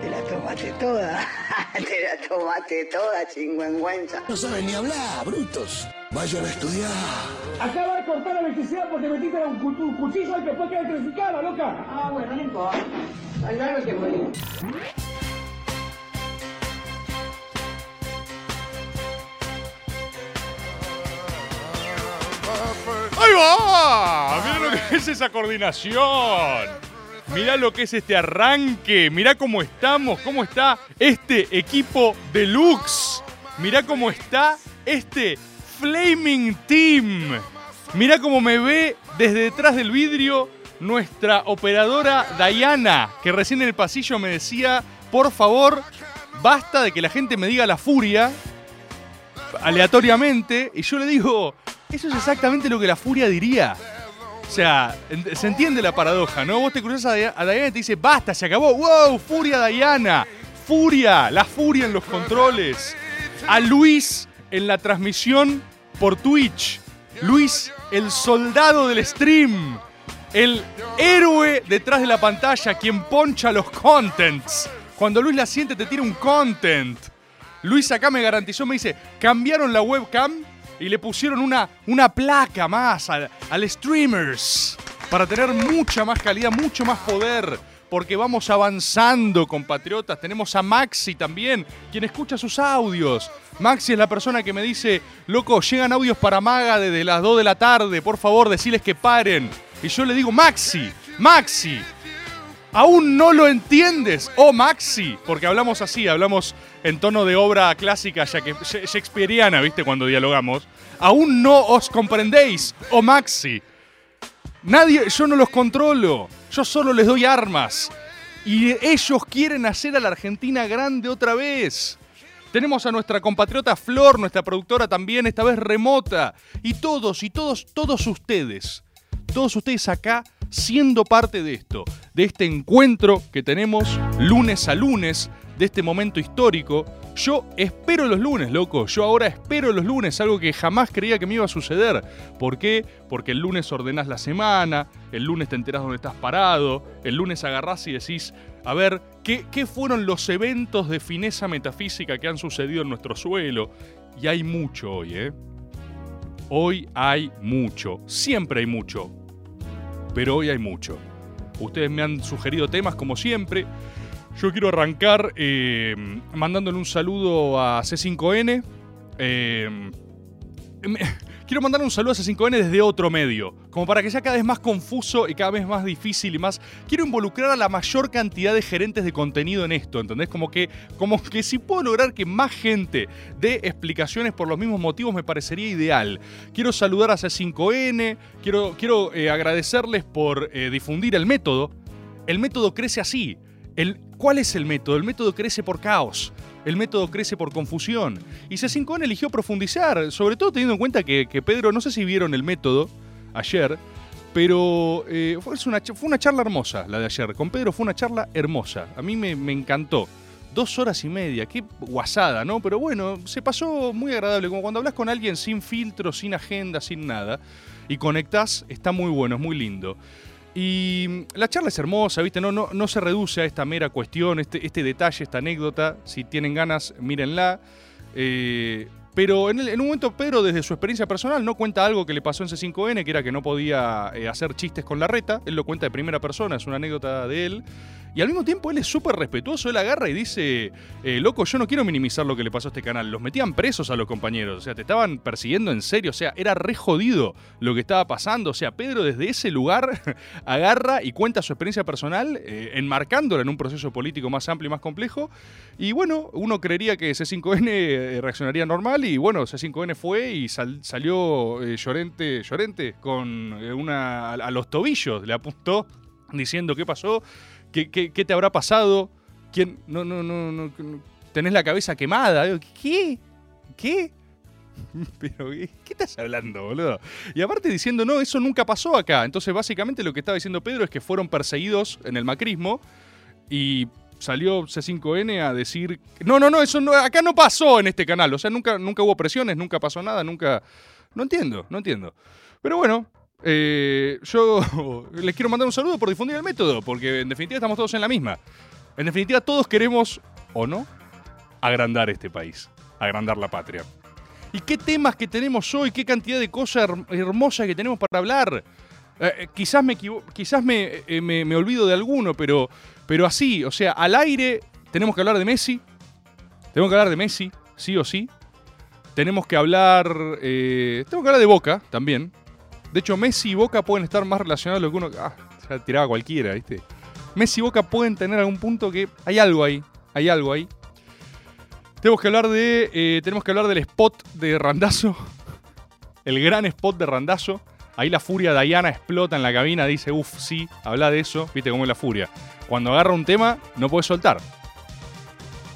te la tomaste toda. te la tomaste toda, chingüengüenza. No saben ni hablar, brutos. Vayan a estudiar. Acaba de cortar la electricidad porque metiste un, cu- un cuchillo al que fue que electrificada, loca. Ah, bueno, no importa. Al que morir. ¡Ahí va! Mirá lo que es esa coordinación. Mirá lo que es este arranque. Mirá cómo estamos, cómo está este equipo deluxe. Mirá cómo está este Flaming Team. Mirá cómo me ve desde detrás del vidrio nuestra operadora Diana, que recién en el pasillo me decía, por favor, basta de que la gente me diga la furia aleatoriamente. Y yo le digo, eso es exactamente lo que la furia diría. O sea, se entiende la paradoja, ¿no? Vos te cruzas a, a Diana y te dice, basta, se acabó. ¡Wow! Furia Diana. Furia, la furia en los controles. A Luis en la transmisión por Twitch. Luis, el soldado del stream. El héroe detrás de la pantalla, quien poncha los contents. Cuando Luis la siente, te tira un content. Luis acá me garantizó, me dice, cambiaron la webcam y le pusieron una, una placa más al, al streamers para tener mucha más calidad, mucho más poder. Porque vamos avanzando, compatriotas. Tenemos a Maxi también, quien escucha sus audios. Maxi es la persona que me dice, loco, llegan audios para Maga desde las 2 de la tarde, por favor, deciles que paren. Y yo le digo, Maxi, Maxi, ¿Aún no lo entiendes? Oh, Maxi. Porque hablamos así, hablamos en tono de obra clásica, ya que shakespeariana, ¿viste? Cuando dialogamos. Aún no os comprendéis, oh Maxi. Nadie, yo no los controlo. Yo solo les doy armas. Y ellos quieren hacer a la Argentina grande otra vez. Tenemos a nuestra compatriota Flor, nuestra productora también, esta vez remota. Y todos, y todos, todos ustedes, todos ustedes acá siendo parte de esto, de este encuentro que tenemos lunes a lunes, de este momento histórico. Yo espero los lunes, loco. Yo ahora espero los lunes, algo que jamás creía que me iba a suceder. ¿Por qué? Porque el lunes ordenás la semana, el lunes te enterás dónde estás parado, el lunes agarrás y decís, a ver, ¿qué, qué fueron los eventos de fineza metafísica que han sucedido en nuestro suelo? Y hay mucho hoy, ¿eh? Hoy hay mucho, siempre hay mucho, pero hoy hay mucho. Ustedes me han sugerido temas como siempre. Yo quiero arrancar eh, mandándole un saludo a C5N. Eh, quiero mandarle un saludo a C5N desde otro medio, como para que sea cada vez más confuso y cada vez más difícil y más... Quiero involucrar a la mayor cantidad de gerentes de contenido en esto, ¿entendés? Como que, como que si puedo lograr que más gente dé explicaciones por los mismos motivos me parecería ideal. Quiero saludar a C5N, quiero, quiero eh, agradecerles por eh, difundir el método. El método crece así. ¿Cuál es el método? El método crece por caos. El método crece por confusión. Y C5N eligió profundizar, sobre todo teniendo en cuenta que, Pedro, no sé si vieron el método ayer, pero eh, fue una charla hermosa la de ayer. Con Pedro fue una charla hermosa. A mí me, me encantó. Dos horas y media, qué guasada, ¿no? Pero bueno, se pasó muy agradable. Como cuando hablas con alguien sin filtro, sin agenda, sin nada, y conectás, está muy bueno, es muy lindo. Y la charla es hermosa, ¿viste? No, no, no se reduce a esta mera cuestión, este, este detalle, esta anécdota. Si tienen ganas, mírenla. Eh, pero en, un momento Pedro, desde su experiencia personal, no cuenta algo que le pasó en C5N, que era que no podía eh, hacer chistes con la reta. Él lo cuenta de primera persona, es una anécdota de él. Y al mismo tiempo él es súper respetuoso, él agarra y dice, eh, loco, yo no quiero minimizar lo que le pasó a este canal. Los metían presos a los compañeros, o sea, te estaban persiguiendo en serio, o sea, era re jodido lo que estaba pasando. O sea, Pedro desde ese lugar agarra y cuenta su experiencia personal, eh, enmarcándola en un proceso político más amplio y más complejo. Y bueno, uno creería que C5N eh, reaccionaría normal bueno, C5N fue y sal- salió eh, Llorente, Llorente con eh, una a, los tobillos, le apuntó diciendo qué pasó, qué, qué- te habrá pasado, ¿Quién? No, no, no, no, tenés la cabeza quemada. ¿Qué? ¿Qué? Pero, ¿qué qué estás hablando, boludo? Y aparte diciendo, no, eso nunca pasó acá. Entonces, básicamente lo que estaba diciendo Pedro es que fueron perseguidos en el macrismo y salió C5N a decir, no, no, no, eso no, acá no pasó en este canal. O sea, nunca, nunca hubo presiones, nunca pasó nada, nunca... No entiendo, no entiendo. Pero bueno, eh, yo les quiero mandar un saludo por difundir el método, porque en definitiva estamos todos en la misma. En definitiva, todos queremos, o no, agrandar este país, agrandar la patria. ¿Y qué temas que tenemos hoy? ¿Qué cantidad de cosas her- hermosas que tenemos para hablar? Eh, eh, quizás me, quizás eh, me- me olvido de alguno, pero, pero así, o sea, al aire tenemos que hablar de Messi. Tenemos que hablar de Messi, sí o sí. Tenemos que hablar. tenemos que hablar de Boca también. De hecho, Messi y Boca pueden estar más relacionados de lo que uno. Ah, ya tiraba cualquiera, ¿viste? Messi y Boca pueden tener algún punto que. Hay algo ahí. Hay algo ahí. Tenemos que hablar de. tenemos que hablar del spot de Randazo. El gran spot de Randazo. Ahí la furia Diana explota en la cabina, dice, uff, sí, habla de eso. Viste cómo es la furia. Cuando agarra un tema, no puede soltar.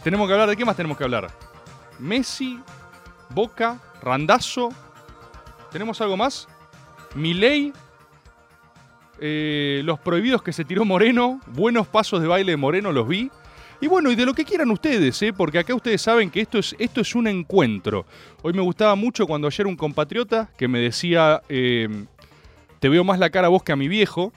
Tenemos que hablar de qué más tenemos que hablar. Messi, Boca, Randazo. ¿Tenemos algo más? Milei. eh, los prohibidos que se tiró Moreno. Buenos pasos de baile de Moreno, los vi. Y bueno, y de lo que quieran ustedes, ¿eh? porque acá ustedes saben que esto es, esto es un encuentro. Hoy me gustaba mucho cuando ayer un compatriota que me decía, eh, te veo más la cara a vos que a mi viejo,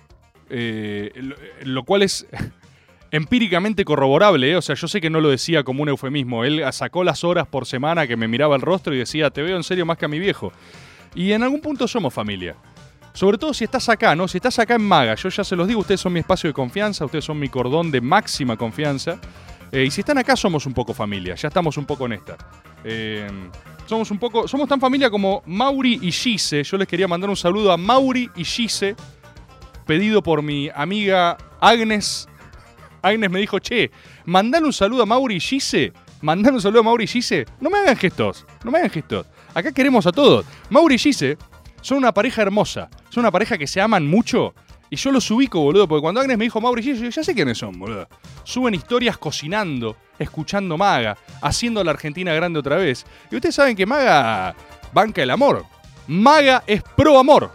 eh, lo, lo cual es empíricamente corroborable, o sea, yo sé que no lo decía como un eufemismo, él sacó las horas por semana que me miraba el rostro y decía, te veo en serio más que a mi viejo. Y en algún punto somos familia. Sobre todo si estás acá, ¿no? Si estás acá en Maga, yo ya se los digo, ustedes son mi espacio de confianza, ustedes son mi cordón de máxima confianza. Eh, y si están acá, somos un poco familia, ya estamos un poco en esta. Eh, somos un poco, somos tan familia como Mauri y Gise. Yo les quería mandar un saludo a Mauri y Gise, pedido por mi amiga Agnes. Agnes me dijo, che, mandale un saludo a Mauri y Gise. Mandale un saludo a Mauri y Gise. No me hagan gestos, no me hagan gestos. Acá queremos a todos. Mauri y Gise son una pareja hermosa. Son una pareja que se aman mucho. Y yo los ubico, boludo, porque cuando Agnes me dijo Mauri y Gise, yo ya sé quiénes son, boludo. Suben historias cocinando, escuchando Maga, haciendo a la Argentina grande otra vez. Y ustedes saben que Maga banca el amor. Maga es pro amor.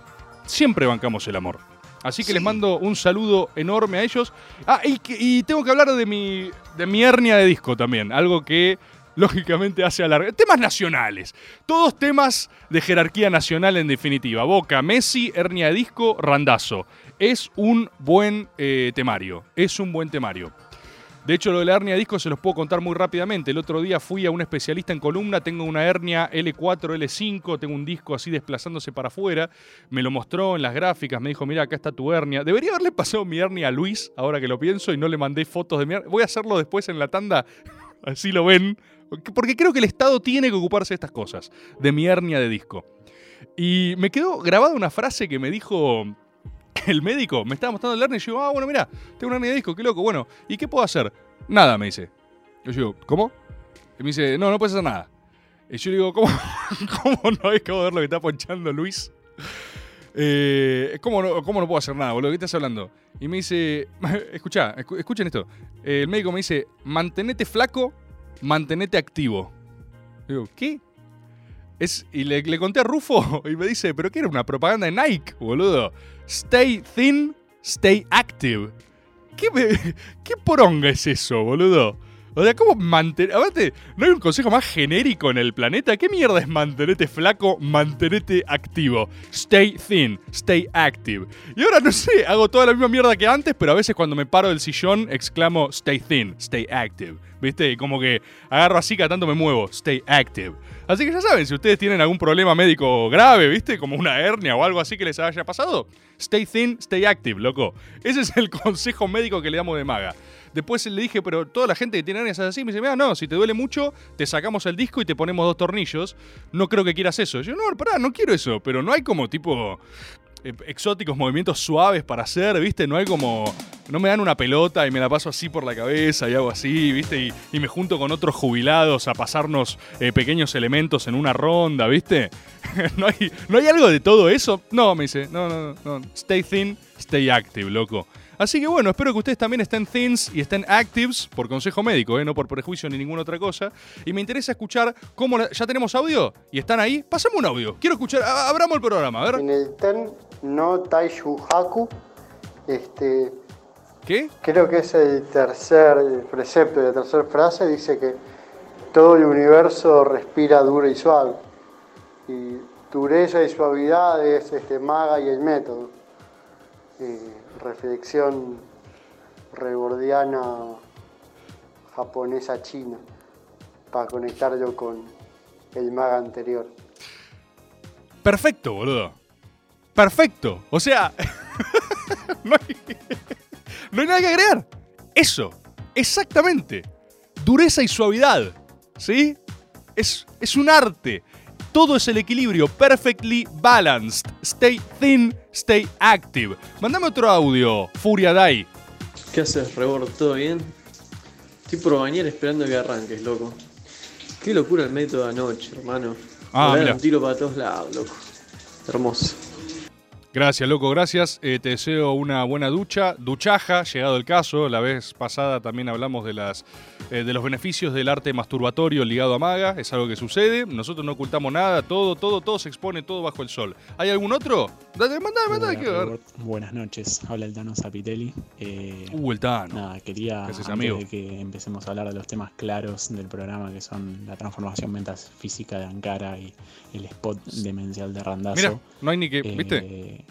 Siempre bancamos el amor. Así que Sí. les mando un saludo enorme a ellos. Ah, y, y tengo que hablar de mi, de mi hernia de disco también. Algo que lógicamente hace alargar. Temas nacionales. Todos temas de jerarquía nacional en definitiva. Boca, Messi, hernia de disco, randazo. Es un buen eh, temario. Es un buen temario. De hecho, lo de la hernia de disco se los puedo contar muy rápidamente. El otro día fui a un especialista en columna, tengo una hernia L4, L5, tengo un disco así desplazándose para afuera. Me lo mostró en las gráficas, me dijo, mira, acá está tu hernia. Debería haberle pasado mi hernia a Luis, ahora que lo pienso, y no le mandé fotos de mi hernia. Voy a hacerlo después en la tanda, así lo ven. Porque creo que el Estado tiene que ocuparse de estas cosas, de mi hernia de disco. Y me quedó grabada una frase que me dijo el médico me estaba mostrando el hernia y yo, ah, bueno, mira, tengo una hernia de disco, qué loco. Bueno, ¿y qué puedo hacer? Nada, me dice. Yo digo, ¿cómo? Y me dice, no, no puedes hacer nada. Y yo digo, ¿cómo, cómo no acabo de ver lo que está ponchando Luis? Eh, ¿cómo, no, ¿Cómo no puedo hacer nada, boludo? ¿Qué estás hablando? Y me dice, escucha, escu- escuchen esto. El médico me dice, mantenete flaco, mantenete activo. Digo, ¿qué? Es, y le, le conté a Rufo y me dice, ¿pero qué era una propaganda de Nike, boludo? Stay thin, stay active. ¿Qué, me- qué poronga es eso, boludo? O sea, ¿cómo mantener...? Aparte, ¿no hay un consejo más genérico en el planeta? ¿Qué mierda es mantenerte flaco, mantenerte activo? Stay thin, stay active. Y ahora, no sé, hago toda la misma mierda que antes, pero a veces cuando me paro del sillón exclamo stay thin, stay active. ¿Viste? Como que agarro así cada tanto me muevo, stay active. Así que ya saben, si ustedes tienen algún problema médico grave, ¿viste? Como una hernia o algo así que les haya pasado, stay thin, stay active, loco. Ese es el consejo médico que le damos de maga. Después le dije, pero toda la gente que tiene hernias es así. Me dice, mira, no, si te duele mucho, te sacamos el disco y te ponemos dos tornillos. No creo que quieras eso. Yo, no, pará, no quiero eso. Pero no hay como tipo eh, exóticos movimientos suaves para hacer, ¿viste? No hay como. No me dan una pelota y me la paso así por la cabeza y hago así, ¿viste? Y, y me junto con otros jubilados a pasarnos eh, pequeños elementos en una ronda, ¿viste? ¿No, hay, ¿No hay algo de todo eso? No, me dice, no, no, no. Stay thin, stay active, loco. Así que bueno, espero que ustedes también estén thins y estén actives por consejo médico, ¿eh? no por prejuicio ni ninguna otra cosa. Y me interesa escuchar cómo... la- ¿Ya tenemos audio? ¿Y están ahí? Pasame un audio. Quiero escuchar... a- Abramos el programa, a ver. En el Ten no Taishu Haku, este, ¿Qué? creo que es el tercer precepto y la tercera frase, dice que todo el universo respira duro y suave. Y dureza y suavidad es este, maga y el método. Eh, reflexión rebordiana japonesa china para conectarlo con el maga anterior. Perfecto, boludo. Perfecto. O sea, no, hay, no hay nada que agregar. Eso, exactamente. Dureza y suavidad. ¿Sí? Es, es un arte. Todo es el equilibrio. Perfectly balanced. Stay thin, stay active. Mandame otro audio, Furia Dai. ¿Qué haces, Rebord? ¿Todo bien? Estoy por bañar esperando que arranques, loco. Qué locura el método de anoche, hermano. Ah, mira. un tiro para todos lados, loco. Hermoso. Gracias, loco, gracias. Eh, te deseo una buena ducha, duchaja, llegado el caso. La vez pasada también hablamos de, las, eh, de los beneficios del arte masturbatorio ligado a maga. Es algo que sucede. Nosotros no ocultamos nada, todo, todo, todo se expone, todo bajo el sol. ¿Hay algún otro? Dale, mandá, mandá, Hola, quiero ver. Buenas noches, habla el Tano Zapitelli. Eh, Uh, el Tano. Nada, quería, Gracias, antes amigo. de que empecemos a hablar de los temas claros del programa, que son la transformación metafísica de Ankara y el spot demencial de Randazo. Mira, no hay ni que, eh, ¿viste?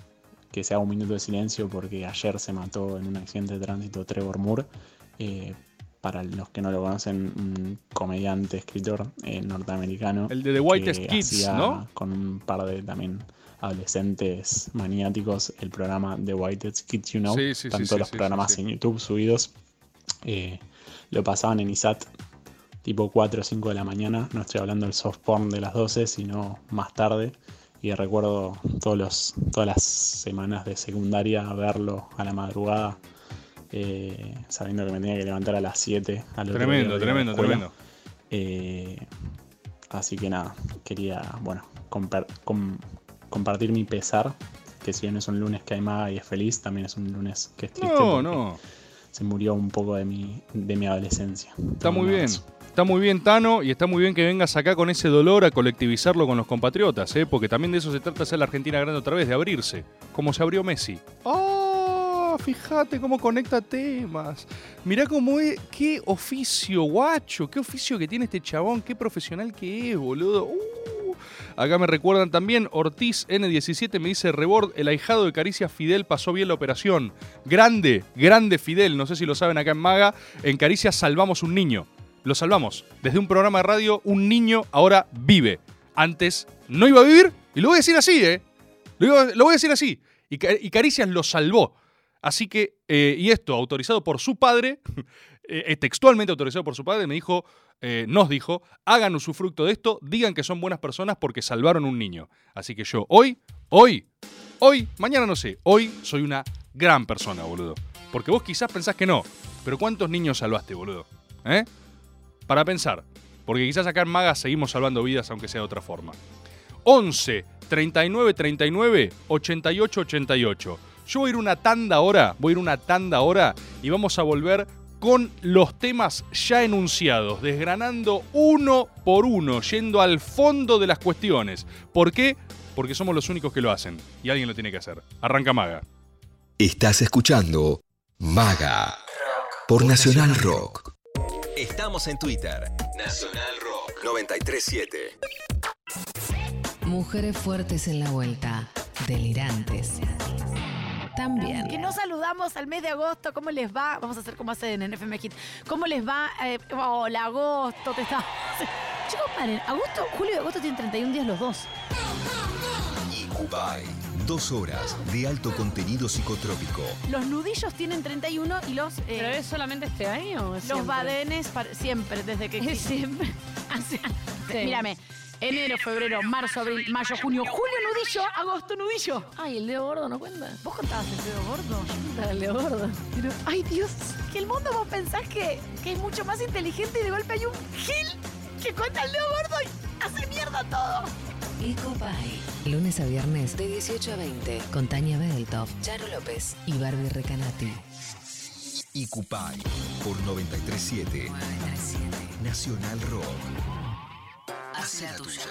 Que se haga un minuto de silencio porque ayer se mató en un accidente de tránsito Trevor Moore. Eh, para los que no lo conocen, un comediante, escritor eh, norteamericano. El de The Whitest que Kids, ¿no? Con un par de también adolescentes maniáticos el programa The Whitest Kids You Know. Sí, sí, Están sí, todos los programas en YouTube subidos. Eh, lo pasaban en ISAT tipo 4 o 5 de la mañana. No estoy hablando del soft porn de las 12, sino más tarde. Y recuerdo todos los, todas las semanas de secundaria verlo a la madrugada, eh, sabiendo que me tenía que levantar a las 7. Al otro Tremendo, tremendo, tremendo. Eh, así que nada, quería, bueno, compar- com- compartir mi pesar, que si bien es un lunes que hay maga y es feliz, también es un lunes que es triste. No, no. Se murió un poco de mi, de mi adolescencia. Está muy bien. Está muy bien, Tano, y está muy bien que vengas acá con ese dolor a colectivizarlo con los compatriotas, ¿eh? porque también de eso se trata hacer la Argentina grande otra vez, de abrirse, como se abrió Messi. ¡Oh! Fíjate cómo conecta temas. Mirá cómo es. ¡Qué oficio, guacho! ¡Qué oficio que tiene este chabón! ¡Qué profesional que es, boludo! ¡Uh! Acá me recuerdan también, Ortiz N17 me dice, Rebord, el ahijado de Caricia Fidel pasó bien la operación. Grande, grande Fidel, no sé si lo saben acá en Maga, en Caricia salvamos un niño. Lo salvamos. Desde un programa de radio, un niño ahora vive. Antes no iba a vivir, y lo voy a decir así, ¿eh? Lo, voy a decir así. Y, Ca- y Caricias lo salvó. Así que, eh, y esto, autorizado por su padre, eh, textualmente autorizado por su padre, me dijo, eh, nos dijo, hagan usufructo de esto, digan que son buenas personas porque salvaron un niño. Así que yo hoy, hoy, hoy, mañana no sé, hoy soy una gran persona, boludo. Porque vos quizás pensás que no, pero ¿cuántos niños salvaste, boludo? ¿Eh? Para pensar, porque quizás acá en Maga seguimos salvando vidas aunque sea de otra forma. 11 39 39 88 88. Yo voy a ir una tanda ahora, voy a ir una tanda ahora y vamos a volver con los temas ya enunciados, desgranando uno por uno, yendo al fondo de las cuestiones. ¿Por qué? Porque somos los únicos que lo hacen y alguien lo tiene que hacer. Arranca Maga. Estás escuchando Maga por Nacional Rock. Estamos en Twitter. Nacional Rock 937. Mujeres fuertes en la vuelta, delirantes. También. Que no saludamos al mes de agosto, ¿cómo les va? Vamos a hacer como hacen en FM Hit. ¿Cómo les va? Eh, hola, agosto, te está. Chicos, paren, agosto, julio y agosto tienen 31 días los dos. Incubay. Dos horas de alto contenido psicotrópico. Los nudillos tienen 31 y los. ¿Pero es solamente este año? o Los badenes para- siempre, desde que. Es siempre. Así- Sí. Mírame. Enero, febrero, marzo, abril, mayo, junio, julio, nudillo, agosto, nudillo. Ay, el dedo gordo no cuenta. ¿Vos contabas el dedo gordo? El dedo gordo. Pero, ay Dios, que el mundo vos pensás que, que es mucho más inteligente y de golpe hay un gil que cuenta el dedo gordo y hace mierda todo. Ecopay. Lunes a viernes de 18 a 20. Con Tania Bedeltoff, Charo López y Barbie Recanati. Icupay por 937 Nacional Rock. Hace la tuya.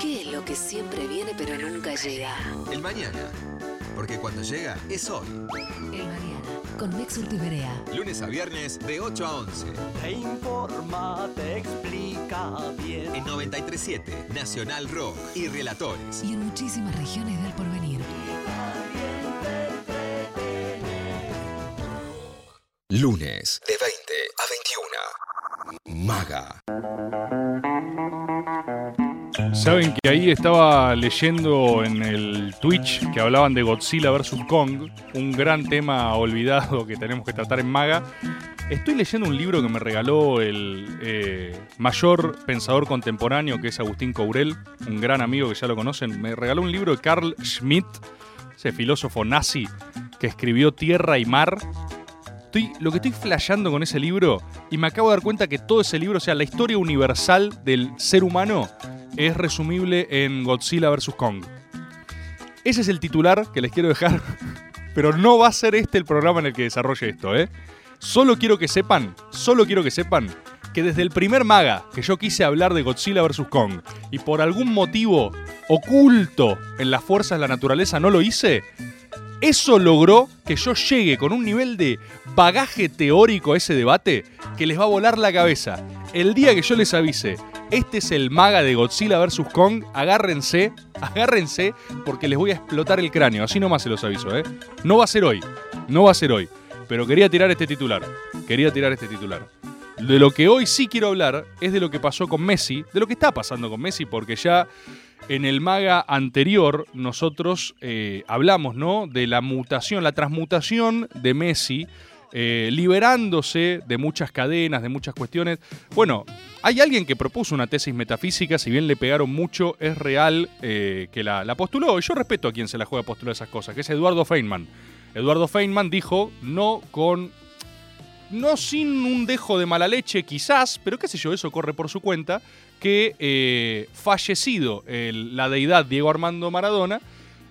¿Qué es lo que siempre viene pero nunca llega? El mañana. Porque cuando llega es hoy. Con Mex Urtiberea. Lunes a viernes de 8 a 11. Te informa, te explica bien. En 937 Nacional Rock y Relatores. Y en muchísimas regiones del porvenir. Lunes de 20 a 21. Maga. Saben que ahí estaba leyendo en el Twitch que hablaban de Godzilla vs. Kong, un gran tema olvidado que tenemos que tratar en Maga. Estoy leyendo un libro que me regaló el eh, mayor pensador contemporáneo, que es Agustín Courel, un gran amigo que ya lo conocen. Me regaló un libro de Carl Schmitt, ese filósofo nazi que escribió Tierra y Mar. Estoy, lo que estoy flasheando con ese libro, y me acabo de dar cuenta que todo ese libro, o sea, la historia universal del ser humano, es resumible en Godzilla vs. Kong. Ese es el titular que les quiero dejar, pero no va a ser este el programa en el que desarrolle esto, ¿eh? Solo quiero que sepan, solo quiero que sepan que desde el primer maga que yo quise hablar de Godzilla vs. Kong y por algún motivo oculto en las fuerzas de la naturaleza no lo hice, eso logró que yo llegue con un nivel de bagaje teórico a ese debate que les va a volar la cabeza. El día que yo les avise, este es el maga de Godzilla vs. Kong, agárrense, agárrense, porque les voy a explotar el cráneo. Así nomás se los aviso, ¿eh? No va a ser hoy, no va a ser hoy. Pero quería tirar este titular, quería tirar este titular. De lo que hoy sí quiero hablar es de lo que pasó con Messi, de lo que está pasando con Messi, porque ya en el maga anterior nosotros eh, hablamos, ¿no? De la mutación, la transmutación de Messi, eh, liberándose de muchas cadenas, de muchas cuestiones. Bueno, hay alguien que propuso una tesis metafísica, si bien le pegaron mucho, es real eh, que la, la postuló. Y yo respeto a quien se la juega a postular esas cosas, que es Eduardo Feynman. Eduardo Feynman dijo, no con no sin un dejo de mala leche quizás, pero qué sé yo, eso corre por su cuenta, que eh, fallecido la deidad Diego Armando Maradona,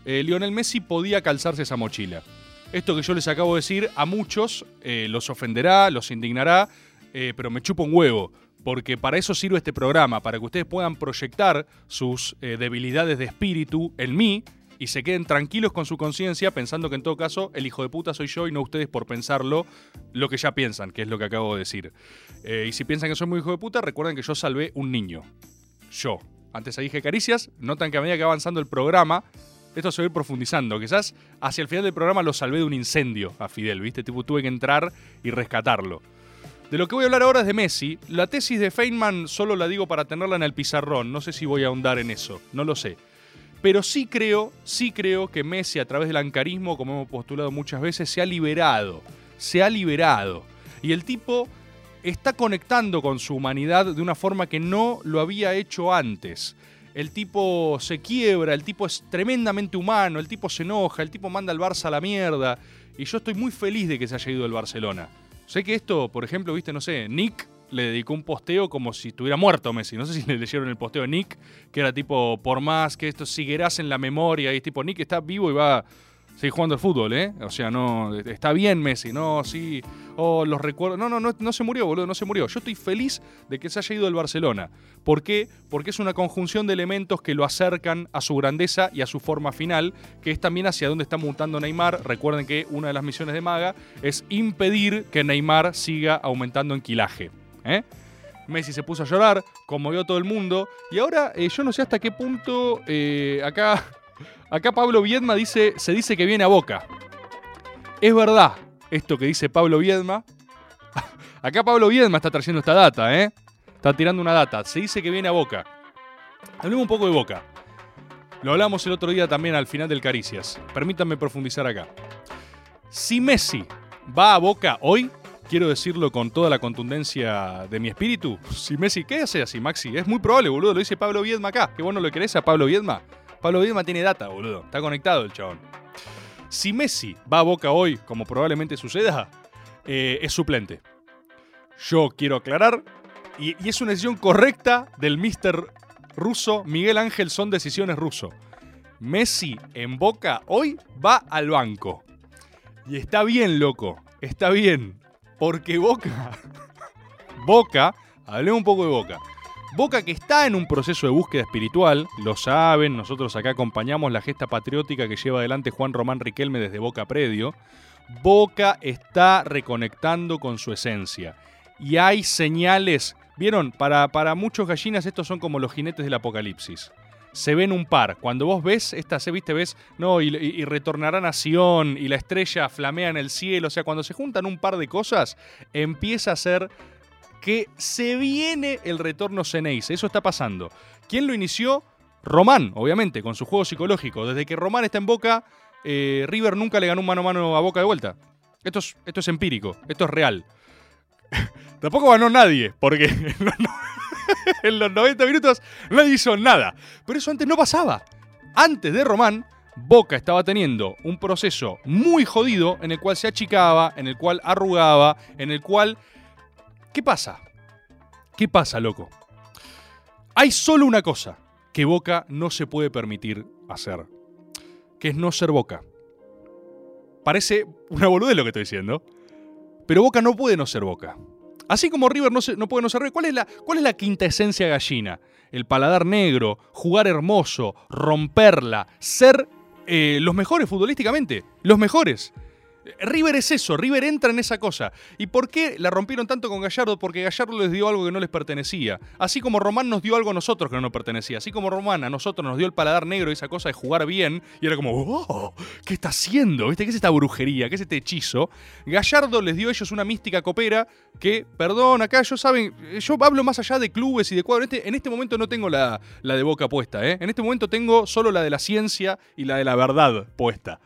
eh, Lionel Messi podía calzarse esa mochila. Esto que yo les acabo de decir a muchos eh, los ofenderá, los indignará, pero me chupa un huevo. Porque para eso sirve este programa, para que ustedes puedan proyectar sus debilidades de espíritu en mí y se queden tranquilos con su conciencia pensando que en todo caso el hijo de puta soy yo y no ustedes por pensarlo lo que ya piensan, que es lo que acabo de decir. Eh, y si piensan que soy muy hijo de puta, recuerden que yo salvé un niño. Yo. Antes ahí dije caricias, notan que a medida que va avanzando el programa, esto se va a ir profundizando. Quizás hacia el final del programa lo salvé de un incendio a Fidel, ¿viste? Tipo, tuve que entrar y rescatarlo. De lo que voy a hablar ahora es de Messi. La tesis de Feynman solo la digo para tenerla en el pizarrón. No sé si voy a ahondar en eso. No lo sé. Pero sí creo, sí creo que Messi a través del ancarismo, como hemos postulado muchas veces, se ha liberado. Se ha liberado. Y el tipo está conectando con su humanidad de una forma que no lo había hecho antes. El tipo se quiebra, el tipo es tremendamente humano, el tipo se enoja, el tipo manda al Barça a la mierda. Y yo estoy muy feliz de que se haya ido del Barcelona. Sé que esto, por ejemplo, viste, no sé, Nick le dedicó un posteo como si estuviera muerto Messi. No sé si le leyeron el posteo de Nick, que era tipo, por más que esto siguerás en la memoria, y tipo, Nick está vivo y va a seguir jugando al fútbol, ¿eh? O sea, no, está bien Messi, no, sí, oh, los recuerdos. No, no, no, no se murió, boludo, no se murió. Yo estoy feliz de que se haya ido del Barcelona. ¿Por qué? Porque es una conjunción de elementos que lo acercan a su grandeza y a su forma final, que es también hacia dónde está mutando Neymar. Recuerden que una de las misiones de Maga es impedir que Neymar siga aumentando en quilaje. ¿Eh? Messi se puso a llorar, conmovió a todo el mundo. Y ahora eh, yo no sé hasta qué punto eh, acá, acá Pablo Viedma dice, se dice que viene a Boca. Es verdad esto que dice Pablo Viedma. Acá Pablo Viedma está trayendo esta data, ¿eh? Está tirando una data. Se dice que viene a Boca. Hablemos un poco de Boca. Lo hablamos el otro día también al final del Caricias. Permítanme profundizar acá. Si Messi va a Boca hoy, quiero decirlo con toda la contundencia de mi espíritu. Si Messi, ¿qué hace así, Maxi? Es muy probable, boludo. Lo dice Pablo Viedma acá. ¿Qué bueno lo querés a Pablo Viedma? Pablo Viedma tiene data, boludo. Está conectado el chabón. Si Messi va a Boca hoy, como probablemente suceda, eh, es suplente. Yo quiero aclarar y, y es una decisión correcta del mister ruso. Miguel Ángel son decisiones ruso. Messi en Boca hoy va al banco. Y está bien, loco. Está bien. Porque Boca. Boca. Hablemos un poco de Boca. Boca que está en un proceso de búsqueda espiritual, lo saben, nosotros acá acompañamos la gesta patriótica que lleva adelante Juan Román Riquelme desde Boca Predio. Boca está reconectando con su esencia. Y hay señales, vieron, para, para muchos gallinas estos son como los jinetes del apocalipsis. Se ven un par. Cuando vos ves, esta se viste, ves, no, y, y- y retornará nación, y la estrella flamea en el cielo. O sea, cuando se juntan un par de cosas, empieza a ser que se viene el retorno Ceneice. Eso está pasando. ¿Quién lo inició? Román, obviamente, con su juego psicológico. Desde que Román está en Boca, eh, River nunca le ganó un mano a mano a Boca de vuelta. Esto es, esto es empírico, esto es real. Tampoco ganó nadie, porque en los 90 minutos nadie hizo nada. Pero eso antes no pasaba. Antes de Román, Boca estaba teniendo un proceso muy jodido en el cual se achicaba, en el cual arrugaba, en el cual ¿Qué pasa? ¿Qué pasa, loco? Hay solo una cosa que Boca no se puede permitir hacer, que es no ser Boca. Parece una boludez lo que estoy diciendo, pero Boca no puede no ser Boca. Así como River no, puede no ser River, ¿cuál es, la, ¿cuál es la quinta esencia gallina? El paladar negro, jugar hermoso, romperla, ser eh, los mejores futbolísticamente, los mejores. River es eso, River entra en esa cosa. ¿Y por qué la rompieron tanto con Gallardo? Porque Gallardo les dio algo que no les pertenecía. Así como Román nos dio algo a nosotros que no nos pertenecía. Así como Román a nosotros nos dio el paladar negro y esa cosa de jugar bien. Y era como, oh, ¿qué está haciendo? ¿Viste? ¿Qué es esta brujería? ¿Qué es este hechizo? Gallardo les dio a ellos una mística copera que, perdón, acá yo saben, yo hablo más allá de clubes y de cuadros. En este, este momento no tengo la, la de boca puesta, ¿eh? En este momento tengo solo la de la ciencia y la de la verdad puesta.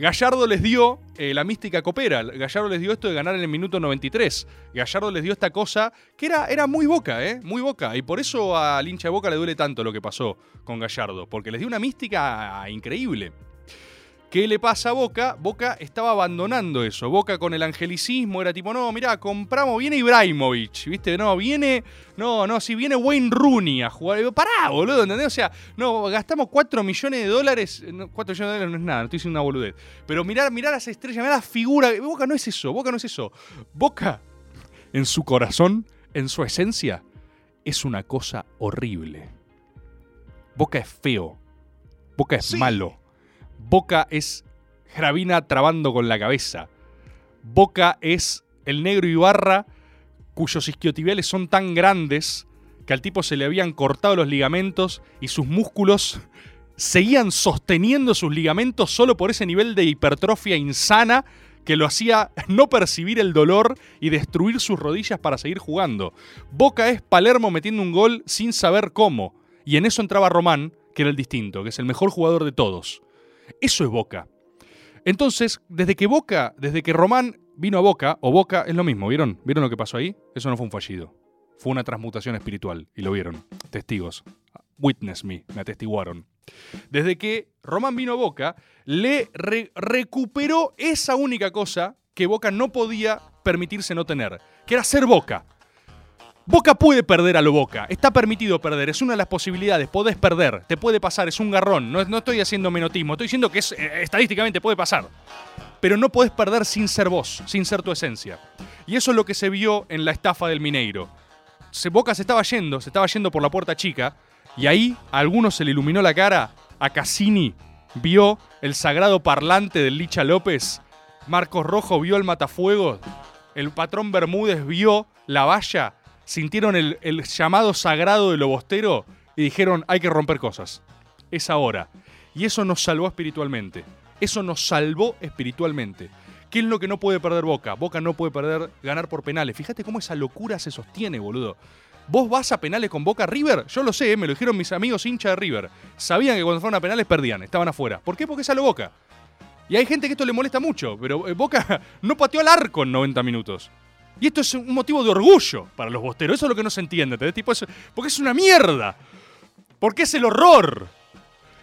Gallardo les dio eh, la mística copera. Gallardo les dio esto de ganar en el minuto 93. Gallardo les dio esta cosa que era, era muy boca, ¿eh? Muy boca. Y por eso al hincha de boca le duele tanto lo que pasó con Gallardo. Porque les dio una mística increíble. ¿Qué le pasa a Boca? Boca estaba abandonando eso. Boca con el angelicismo era tipo, no, mirá, compramos, viene Ibrahimovic, ¿viste? No, viene, no, no, si viene Wayne Rooney a jugar. Digo, Pará, boludo, ¿entendés? O sea, no, gastamos 4 millones de dólares. no, 4 millones de dólares no es nada, no estoy diciendo una boludez. Pero mirar, mirar a esa estrella, mirar la figura. Boca no es eso, Boca no es eso. Boca, en su corazón, en su esencia, es una cosa horrible. Boca es feo. Boca es malo. Boca es Gravina trabando con la cabeza. Boca es el negro Ibarra cuyos isquiotibiales son tan grandes que al tipo se le habían cortado los ligamentos y sus músculos seguían sosteniendo sus ligamentos solo por ese nivel de hipertrofia insana que lo hacía no percibir el dolor y destruir sus rodillas para seguir jugando. Boca es Palermo metiendo un gol sin saber cómo. Y en eso entraba Román, que era el distinto, que es el mejor jugador de todos. Eso es Boca. Entonces, desde que Boca, desde que Román vino a Boca, o Boca es lo mismo, ¿vieron? ¿Vieron lo que pasó ahí? Eso no fue un fallido. Fue una transmutación espiritual, y lo vieron. Testigos. Witness me, me atestiguaron. Desde que Román vino a Boca, le re- recuperó esa única cosa que Boca no podía permitirse no tener, que era ser Boca. Boca puede perder a lo Boca, está permitido perder, es una de las posibilidades, podés perder, te puede pasar, es un garrón, no, estoy haciendo menotismo, estoy diciendo que es, eh, estadísticamente puede pasar. Pero no podés perder sin ser vos, sin ser tu esencia. Y eso es lo que se vio en la estafa del Mineiro. Se, Boca se estaba yendo, se estaba yendo por la puerta chica, y ahí a algunos se le iluminó la cara, a Cassini vio el sagrado parlante del Licha López, Marcos Rojo vio el matafuegos, el patrón Bermúdez vio la valla, sintieron el, el llamado sagrado del lobostero y dijeron hay que romper cosas. Es ahora. Y eso nos salvó espiritualmente. Eso nos salvó espiritualmente. ¿Qué es lo que no puede perder Boca? Boca no puede perder ganar por penales. Fíjate cómo esa locura se sostiene, boludo. ¿Vos vas a penales con Boca River? Yo lo sé, eh, me lo dijeron mis amigos hinchas de River. Sabían que cuando fueron a penales perdían, estaban afuera. ¿Por qué? Porque lo Boca. Y hay gente que esto le molesta mucho, pero eh, Boca no pateó al arco en 90 minutos. Y esto es un motivo de orgullo para los bosteros. Eso es lo que no se entiende. Tipo, porque es una mierda. Porque es el horror.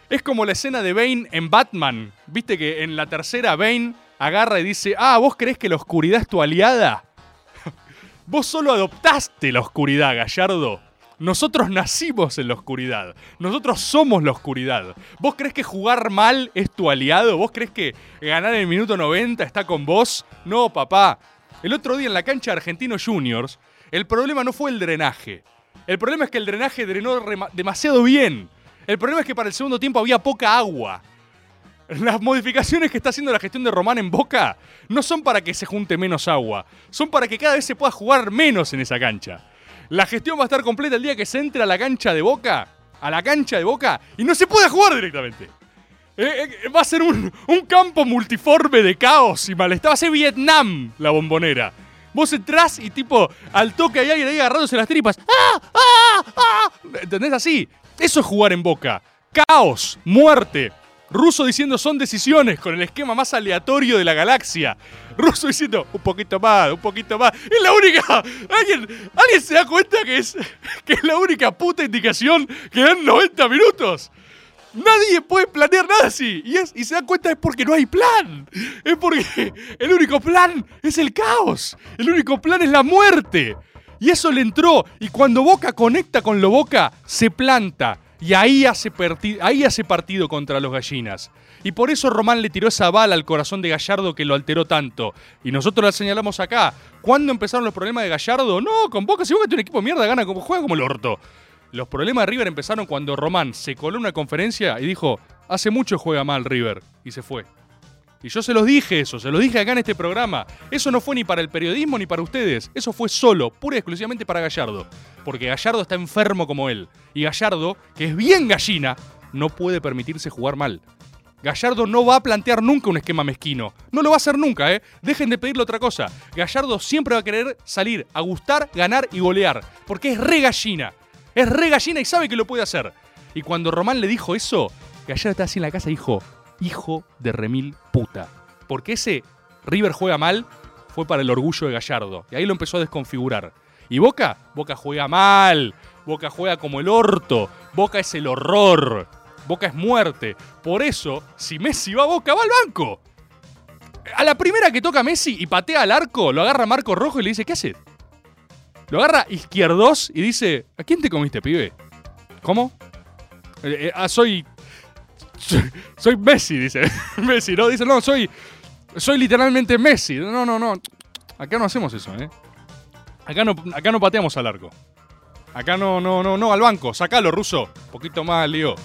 Es como la escena de Bane en Batman. Viste que en la tercera Bane agarra y dice, ah, ¿vos crees que la oscuridad es tu aliada? Vos solo adoptaste la oscuridad, Gallardo. Nosotros nacimos en la oscuridad. Nosotros somos la oscuridad. ¿Vos crees que jugar mal es tu aliado? ¿Vos crees que ganar el minuto 90 está con vos? No, papá. El otro día en la cancha de Argentinos Juniors, el problema no fue el drenaje. El problema es que el drenaje drenó demasiado bien. El problema es que para el segundo tiempo había poca agua. Las modificaciones que está haciendo la gestión de Román en Boca no son para que se junte menos agua, son para que cada vez se pueda jugar menos en esa cancha. La gestión va a estar completa el día que se entre a la cancha de Boca, a la cancha de Boca, y no se puede jugar directamente. Eh, eh, va a ser un, un campo multiforme de caos y malestar. Va a ser Vietnam la bombonera. Vos entrás y tipo, al toque hay alguien ahí agarrándose las tripas. ¡Ah! ¡Ah! ¡Ah! ¿Entendés así? Eso es jugar en Boca. Caos, muerte. Ruso diciendo son decisiones con el esquema más aleatorio de la galaxia. Ruso diciendo un poquito más, un poquito más. Es la única. ¿Alguien, ¿alguien se da cuenta que es, que es la única puta indicación que dan 90 minutos? Nadie puede planear nada así. Y, se da cuenta es porque no hay plan. Es porque el único plan es el caos. El único plan es la muerte. Y eso le entró. Y cuando Boca conecta con lo Boca, se planta. Y ahí hace, ahí hace partido contra los gallinas. Y por eso Román le tiró esa bala al corazón de Gallardo que lo alteró tanto. Y nosotros la señalamos acá. ¿Cuándo empezaron los problemas de Gallardo? No, con Boca, si Boca tiene un equipo de mierda, gana como juega como el orto. Los problemas de River empezaron cuando Román se coló en una conferencia y dijo, hace mucho juega mal River. Y se fue. Y yo se los dije eso, se los dije acá en este programa. Eso no fue ni para el periodismo ni para ustedes. Eso fue solo, pura y exclusivamente para Gallardo. Porque Gallardo está enfermo como él. Y Gallardo, que es bien gallina, no puede permitirse jugar mal. Gallardo no va a plantear nunca un esquema mezquino. No lo va a hacer nunca, ¿eh? Dejen de pedirle otra cosa. Gallardo siempre va a querer salir a gustar, ganar y golear. Porque es re gallina. Es re gallina y sabe que lo puede hacer. Y cuando Román le dijo eso, Gallardo estaba así en la casa y dijo, hijo de remil puta. Porque ese River juega mal fue para el orgullo de Gallardo. Y ahí lo empezó a desconfigurar. ¿Y Boca? Boca juega mal. Boca juega como el orto. Boca es el horror. Boca es muerte. Por eso, si Messi va a Boca, va al banco. A la primera que toca Messi y patea al arco, lo agarra Marco Rojo y le dice, ¿qué haces? Lo agarra izquierdos y dice, ¿a quién te comiste, pibe? ¿Cómo? "Eh, eh, ah, soy, soy. Messi, dice. Messi, ¿no? Dice, no, soy. Soy literalmente Messi. No, no, no. Acá no hacemos eso, ¿eh? Acá no, acá no pateamos al arco. Acá no, no, no, no, al banco. Sacalo, ruso. Poquito más, Leo.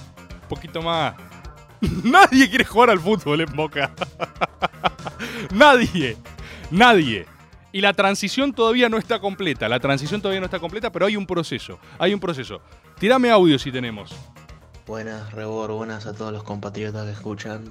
Poquito más. Nadie quiere jugar al fútbol en Boca. Nadie. Nadie. Y la transición todavía no está completa. La transición todavía no está completa, pero hay un proceso. Hay un proceso. Tirame audio si tenemos. Buenas, Rebor, buenas a todos los compatriotas que escuchan.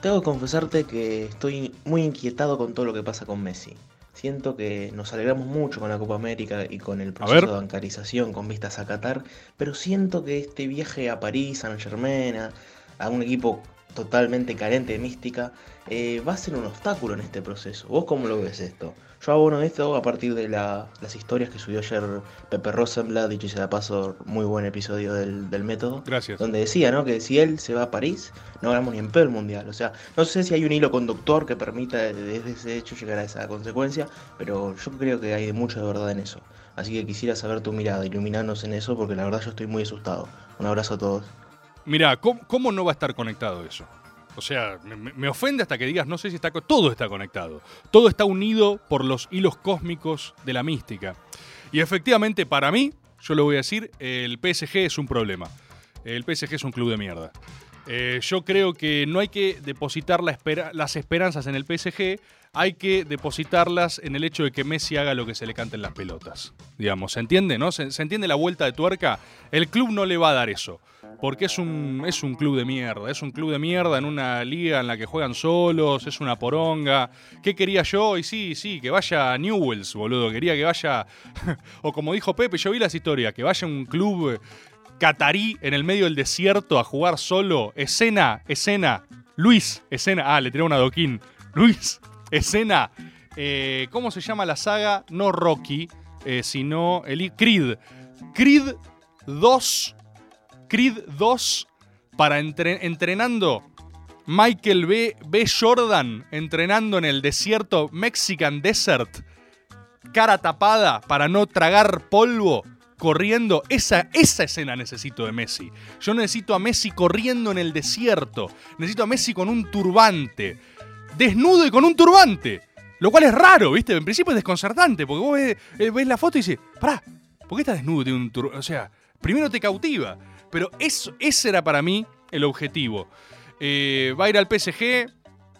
Tengo que confesarte que estoy muy inquietado con todo lo que pasa con Messi. Siento que nos alegramos mucho con la Copa América y con el proceso de bancarización con vistas a Qatar, pero siento que este viaje a París, a Saint Germain, a, a un equipo totalmente carente de mística, eh, va a ser un obstáculo en este proceso. ¿Vos cómo lo ves esto? Yo abono esto a partir de la- las historias que subió ayer Pepe Rosenblatt, dicho sea de paso, muy buen episodio del, del método. Gracias. Donde decía, ¿no? Que si él se va a París, no ganamos ni en pedo el mundial. O sea, no sé si hay un hilo conductor que permita desde ese hecho llegar a esa consecuencia, pero yo creo que hay mucha de verdad en eso. Así que quisiera saber tu mirada, iluminarnos en eso, porque la verdad yo estoy muy asustado. Un abrazo a todos. Mira, ¿cómo, cómo no va a estar conectado eso? O sea, me, ofende hasta que digas, no sé si está... Todo está conectado. Todo está unido por los hilos cósmicos de la mística. Y efectivamente, para mí, yo lo voy a decir, el PSG es un problema. El PSG es un club de mierda. Eh, yo creo que no hay que depositar las esperanzas en el PSG, hay que depositarlas en el hecho de que Messi haga lo que se le cante en las pelotas. Digamos, ¿se entiende, no? ¿Se, se entiende la vuelta de tuerca? El club no le va a dar eso. Porque es un, es un club de mierda. Es un club de mierda en una liga en la que juegan solos, es una poronga. ¿Qué quería yo? Y sí, sí, que vaya a Newells, boludo. Quería que vaya. o como dijo Pepe, yo vi las historias, que vaya a un club catarí en el medio del desierto a jugar solo. Escena, escena. Luis, escena. Ah, le tiré una doquín. Luis, escena. eh, ¿Cómo se llama la saga? No Rocky, eh, sino el Creed. Creed 2. Creed 2 para entre- entrenando. Michael B. B. Jordan entrenando en el desierto Mexican Desert. cara tapada para no tragar polvo, corriendo. Esa, esa escena necesito de Messi. Yo necesito a Messi corriendo en el desierto. Necesito a Messi con un turbante. Desnudo y con un turbante. Lo cual es raro, ¿viste? En principio es desconcertante, porque vos ves, eh, la foto y dices, pará, ¿por qué estás desnudo tiene un turbante? O sea, primero te cautiva. Pero eso, ese era para mí el objetivo. Eh, va a ir al PSG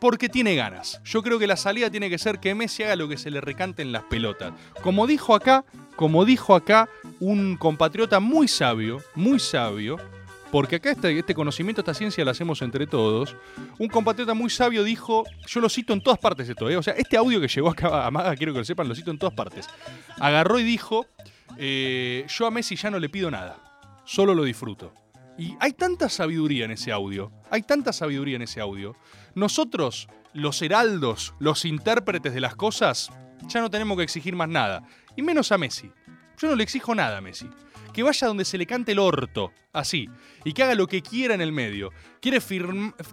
porque tiene ganas. Yo creo que la salida tiene que ser que Messi haga lo que se le recante en las pelotas. Como dijo acá, como dijo acá un compatriota muy sabio, muy sabio, porque acá este, este conocimiento, esta ciencia la hacemos entre todos. Un compatriota muy sabio dijo, yo lo cito en todas partes esto, ¿eh? o sea, este audio que llegó acá a Maga, quiero que lo sepan, lo cito en todas partes. Agarró y dijo, eh, yo a Messi ya no le pido nada, solo lo disfruto. Y hay tanta sabiduría en ese audio, hay tanta sabiduría en ese audio. Nosotros, los heraldos, los intérpretes de las cosas, ya no tenemos que exigir más nada. Y menos a Messi. Yo no le exijo nada a Messi. Que vaya donde se le cante el orto, así, y que haga lo que quiera en el medio. ¿Quiere,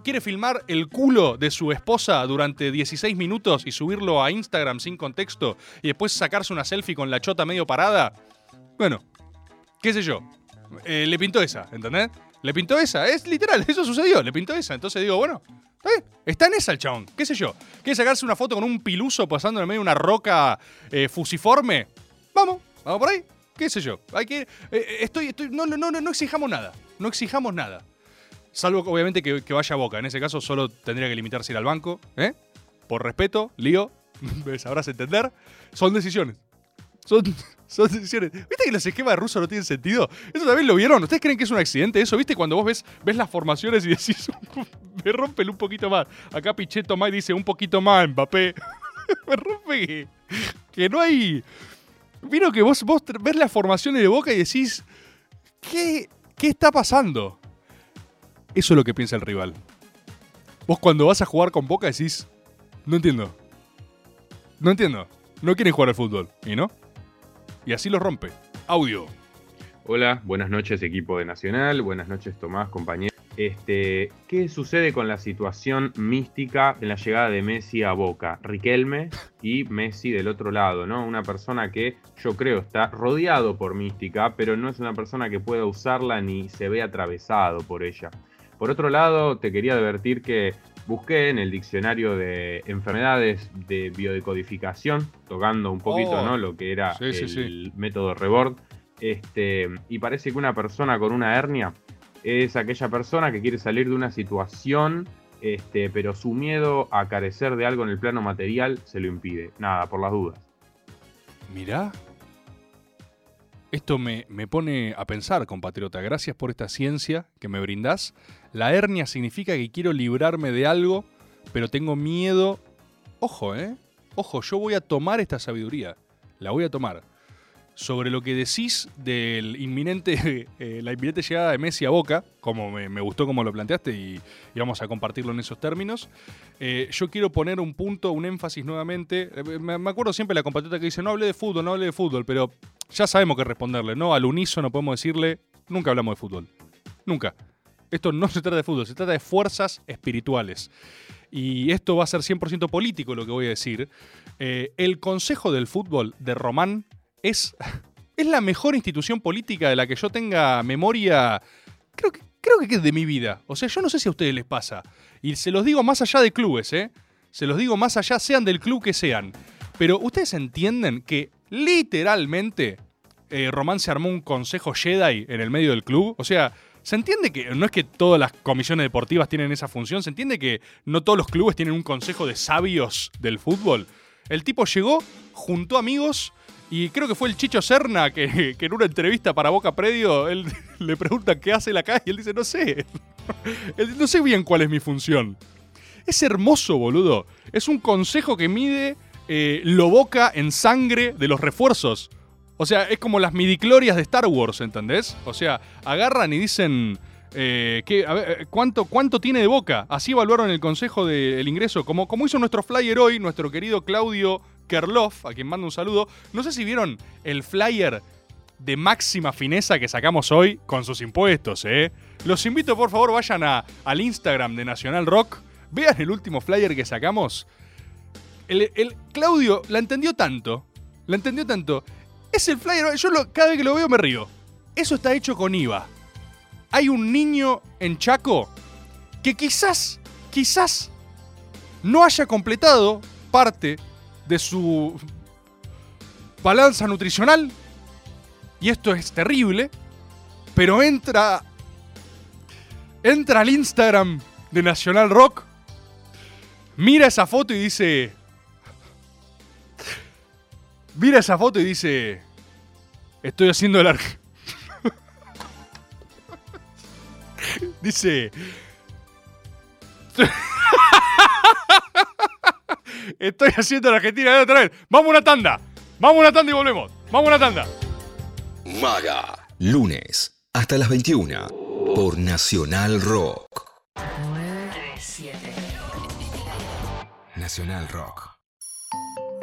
quiere filmar el culo de su esposa durante 16 minutos y subirlo a Instagram sin contexto y después sacarse una selfie con la chota medio parada? Bueno, qué sé yo. Eh, le pintó esa, ¿entendés? Le pintó esa, es literal, eso sucedió, le pintó esa. Entonces digo, bueno, bien, está en esa el chabón, qué sé yo. ¿Quiere sacarse una foto con un piluso pasando en medio de una roca eh, fusiforme? Vamos, vamos por ahí, qué sé yo. Hay que, eh, estoy, estoy, no, no, no, no exijamos nada, no exijamos nada. Salvo obviamente que, que vaya a Boca, en ese caso solo tendría que limitarse a ir al banco, ¿eh? Por respeto, lío, sabrás entender, son decisiones. Son, decisiones. ¿Viste que los esquemas rusos no tienen sentido? ¿Eso también lo vieron? ¿Ustedes creen que es un accidente eso? ¿Viste cuando vos ves, ves las formaciones y decís, me rompen un poquito más? Acá Pichetto más dice, un poquito más, Mbappé. me rompe que, que no hay... Vino que vos, vos ves las formaciones de Boca y decís, ¿qué, ¿qué está pasando? Eso es lo que piensa el rival. Vos cuando vas a jugar con Boca decís, no entiendo. No entiendo. No quieren jugar al fútbol. ¿Y no? Y así lo rompe. Audio. Hola, buenas noches equipo de Nacional, buenas noches Tomás, compañero. Este, ¿Qué sucede con la situación mística en la llegada de Messi a Boca? Riquelme y Messi del otro lado, ¿no? Una persona que yo creo está rodeado por mística, pero no es una persona que pueda usarla ni se ve atravesado por ella. Por otro lado, te quería advertir que busqué en el diccionario de enfermedades de biodecodificación, tocando un poquito, Oh. ¿no? Lo que era Sí, el sí. método Rebord. Este, y parece que una persona con una hernia es aquella persona que quiere salir de una situación, este, pero su miedo a carecer de algo en el plano material se lo impide. Nada, por las dudas. Mirá. Esto me, me pone a pensar, compatriota. Gracias por esta ciencia que me brindás. La hernia significa que quiero librarme de algo, pero tengo miedo. Ojo, ¿eh? Ojo, yo voy a tomar esta sabiduría. La voy a tomar. Sobre lo que decís del inminente, eh, la inminente llegada de Messi a Boca, como me, gustó como lo planteaste y, vamos a compartirlo en esos términos. Eh, yo quiero poner un punto, un énfasis nuevamente. Eh, Me, me acuerdo siempre de la compatriota que dice, no hable de fútbol, no hable de fútbol, pero ya sabemos qué responderle, ¿no? Al unísono podemos decirle, nunca hablamos de fútbol. Nunca. Esto no se trata de fútbol, se trata de fuerzas espirituales. Y esto va a ser 100% político lo que voy a decir. Eh, el Consejo del Fútbol de Román es, es la mejor institución política de la que yo tenga memoria, creo que, creo que es de mi vida. O sea, yo no sé si a ustedes les pasa. Y se los digo más allá de clubes, ¿eh? Se los digo más allá, sean del club que sean. Pero ustedes entienden que literalmente eh, Román se armó un consejo Jedi en el medio del club. O sea, se entiende que no es que todas las comisiones deportivas tienen esa función, se entiende que no todos los clubes tienen un consejo de sabios del fútbol. El tipo llegó, juntó amigos y creo que fue el Chicho Serna que, que en una entrevista para Boca Predio él le pregunta qué hace la calle y él dice, no sé, no sé bien cuál es mi función. Es hermoso, boludo. Es un consejo que mide eh, lo boca en sangre de los refuerzos. O sea, es como las midiclorias de Star Wars, ¿entendés? O sea, agarran y dicen. eh, que, eh, ¿cuánto, ¿Cuánto tiene de boca? Así evaluaron el consejo del ingreso. Como, como hizo nuestro flyer hoy, nuestro querido Claudio Kerloff, a quien mando un saludo. No sé si vieron el flyer de máxima fineza que sacamos hoy con sus impuestos, ¿eh? Los invito, por favor, vayan a- al Instagram de Nacional Rock, vean el último flyer que sacamos. El, Claudio la entendió tanto, La entendió tanto. Es el flyer, yo lo- cada vez que lo veo me río. Eso está hecho con IVA. Hay un niño en Chaco que quizás, quizás no haya completado parte de su balanza nutricional. Y esto es terrible. Pero entra. Entra al Instagram de Nacional Rock. Mira esa foto y dice. Mira esa foto y dice. Estoy haciendo el arg- Dice. Estoy haciendo la Argentina de otra vez. Vamos a una tanda. Vamos a una tanda y volvemos. Vamos a una tanda. Maga. Lunes hasta las 21 por Nacional Rock. Nacional Rock.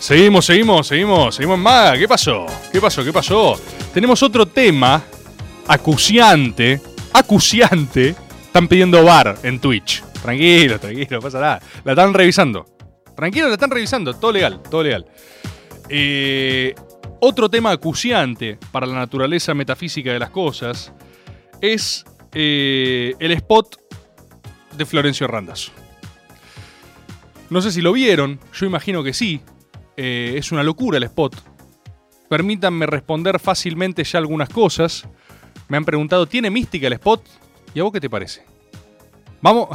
Seguimos, seguimos, seguimos, seguimos Maga. ¿Qué pasó? ¿Qué pasó? ¿Qué pasó? Tenemos otro tema acuciante. Acuciante. Están pidiendo bar en Twitch. Tranquilo, tranquilo, no pasa nada. La están revisando. Tranquilo, la están revisando. Todo legal, todo legal. Eh, otro tema acuciante para la naturaleza metafísica de las cosas es eh, el spot de Florencio Randazzo. No sé si lo vieron, yo imagino que sí. Eh, es una locura el spot. Permítanme responder fácilmente ya algunas cosas. Me han preguntado, ¿tiene mística el spot? ¿Y a vos qué te parece? Vamos,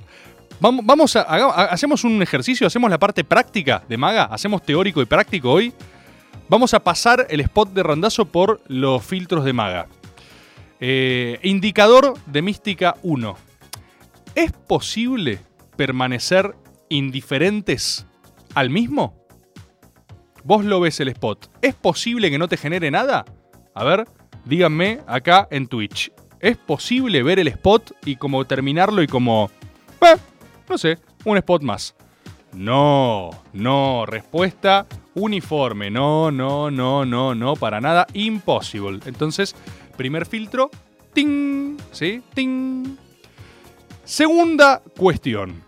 vamos, a- hacemos un ejercicio, hacemos la parte práctica de Maga, hacemos teórico y práctico hoy. Vamos a pasar el spot de Randazo por los filtros de Maga. Eh, indicador de mística 1. ¿Es posible permanecer indiferentes al mismo? Vos lo ves el spot. ¿Es posible que no te genere nada? A ver, díganme acá en Twitch. ¿Es posible ver el spot y como terminarlo y como... eh, no sé, un spot más? No, no, respuesta uniforme. No, no, no, no, no, para nada. Impossible. Entonces, primer filtro. Ting. ¿Sí? Ting. Segunda cuestión.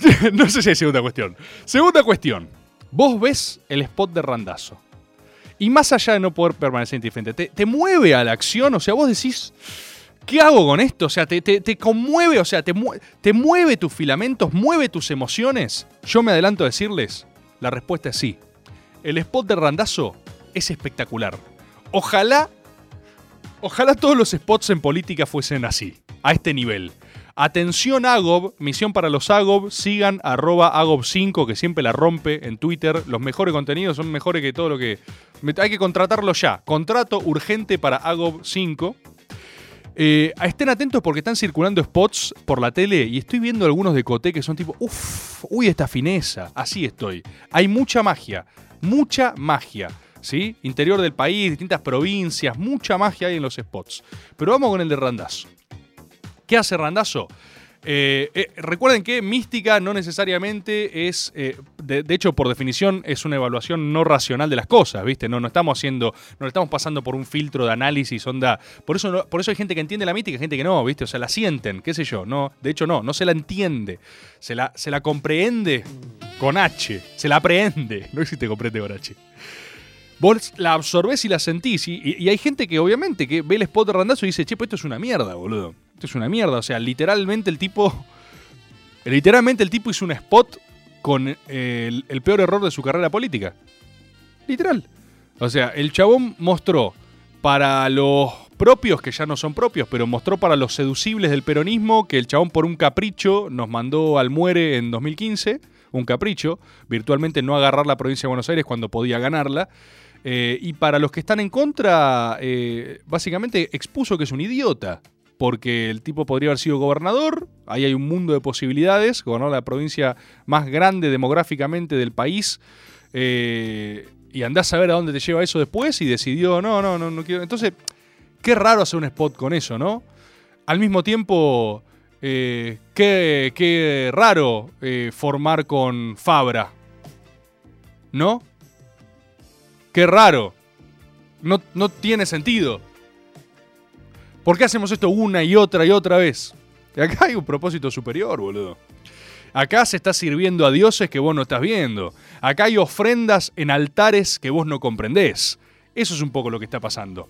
no sé si hay segunda cuestión. Segunda cuestión. Vos ves el spot de Randazo. Y más allá de no poder permanecer indiferente, te, te mueve a la acción. O sea, vos decís, ¿qué hago con esto? O sea, te, conmueve, o sea, te, te mueve tus filamentos, mueve tus emociones. Yo me adelanto a decirles, la respuesta es sí. El spot de Randazo es espectacular. Ojalá, ojalá todos los spots en política fuesen así, a este nivel. Atención Agob, misión para los Agob, sigan arroba Agob5 que siempre la rompe en Twitter. Los mejores contenidos son mejores que todo lo que... Hay que contratarlo ya. Contrato urgente para Agob5. Eh, estén atentos porque están circulando spots por la tele y estoy viendo algunos de Coté que son tipo, uff, uy, esta fineza. Así estoy. Hay mucha magia, mucha magia. ¿Sí? Interior del país, distintas provincias, mucha magia hay en los spots. Pero vamos con el de Randazo. ¿Qué hace Randazo? Eh, eh, recuerden que mística no necesariamente es, eh, de, hecho por definición es una evaluación no racional de las cosas, ¿viste? No, no estamos haciendo, no estamos pasando por un filtro de análisis, onda. Por eso, por eso hay gente que entiende la mística gente que no, ¿viste? O sea, la sienten, qué sé yo, no, de hecho no, no se la entiende, se la, se la comprehende con H, se la aprehende, no existe comprende con H. Vos la absorbés y la sentís. Y- y hay gente que, obviamente, que ve el spot de Randazo y dice, che, pues esto es una mierda, boludo. Esto es una mierda. O sea, literalmente el tipo. Literalmente el tipo hizo un spot con eh, el, peor error de su carrera política. Literal. O sea, el chabón mostró para los propios, que ya no son propios, pero mostró para los seducibles del peronismo que el chabón por un capricho nos mandó al muere en 2015. Un capricho, virtualmente no agarrar la provincia de Buenos Aires cuando podía ganarla. Eh, y para los que están en contra, eh, básicamente expuso que es un idiota. Porque el tipo podría haber sido gobernador, ahí hay un mundo de posibilidades, gobernó la provincia más grande demográficamente del país, eh, y andás a ver a dónde te lleva eso después y decidió, no, no, no, no quiero. Entonces, qué raro hacer un spot con eso, ¿no? Al mismo tiempo, eh, qué, qué raro eh, formar con Fabra, ¿no? Qué raro. No, no tiene sentido. ¿Por qué hacemos esto una y otra y otra vez? Acá hay un propósito superior, boludo. Acá se está sirviendo a dioses que vos no estás viendo. Acá hay ofrendas en altares que vos no comprendés. Eso es un poco lo que está pasando.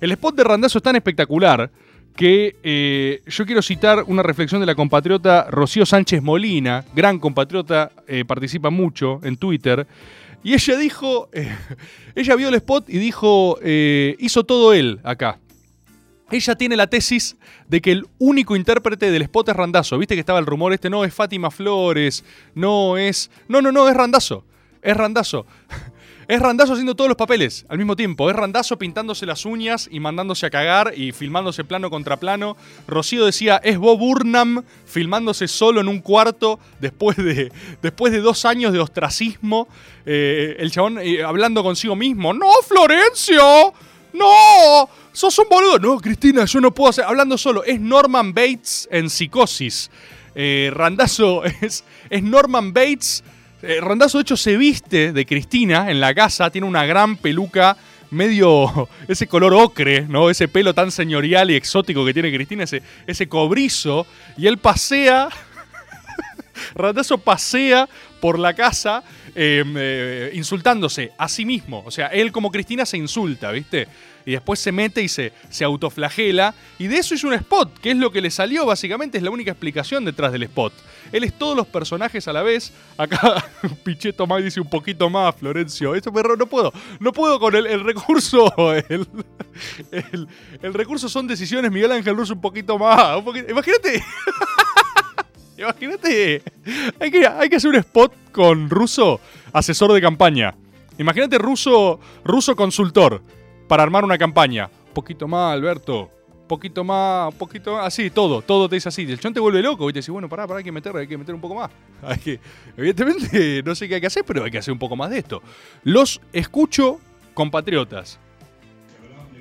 El spot de Randazo es tan espectacular que eh, yo quiero citar una reflexión de la compatriota Rocío Sánchez Molina, gran compatriota, eh, participa mucho en Twitter, y ella dijo, eh, ella vio el spot y dijo, hizo todo él acá. Ella tiene la tesis de que el único intérprete del spot es Randazo. Viste que estaba el rumor este, no es Fátima Flores, no es... No, no, no, es Randazo. Es Randazo. Es Randazo haciendo todos los papeles al mismo tiempo. Es Randazo pintándose las uñas y mandándose a cagar y filmándose plano contra plano. Rocío decía, es Bob Burnham filmándose solo en un cuarto después de, después de dos años de ostracismo. Eh, el chabón eh, hablando consigo mismo. ¡No, Florencio! ¡No! ¡Sos un boludo! No, Cristina, yo no puedo hacer. Hablando solo. Es Norman Bates en psicosis. Eh, Randazo es, es Norman Bates. Eh, Randazo, de hecho, se viste de Cristina en la casa. Tiene una gran peluca medio ese color ocre, ¿no? Ese pelo tan señorial y exótico que tiene Cristina, ese, ese cobrizo. Y él pasea. Randazo pasea por la casa eh, eh, insultándose a sí mismo. O sea, él como Cristina se insulta, ¿viste? Y después se mete y se, se autoflagela. Y de eso hizo un spot, que es lo que le salió, básicamente es la única explicación detrás del spot. Él es todos los personajes a la vez. Acá Pichetto más dice un poquito más, Florencio. Eso perro, no puedo. No puedo con el, recurso. El, el- recurso son decisiones Miguel Ángel Russo un poquito más. un poquito- imagínate. Imagínate. Hay que, hay que hacer un spot con Russo, asesor de campaña. Imagínate Russo, Russo consultor para armar una campaña. Un poquito más, Alberto. Un poquito más, un poquito más. Así, todo, todo te dice así. El chon te vuelve loco y te dice, bueno, pará, pará, hay que meter, hay que meter un poco más. Hay que, evidentemente, no sé qué hay que hacer, pero hay que hacer un poco más de esto. Los escucho, compatriotas.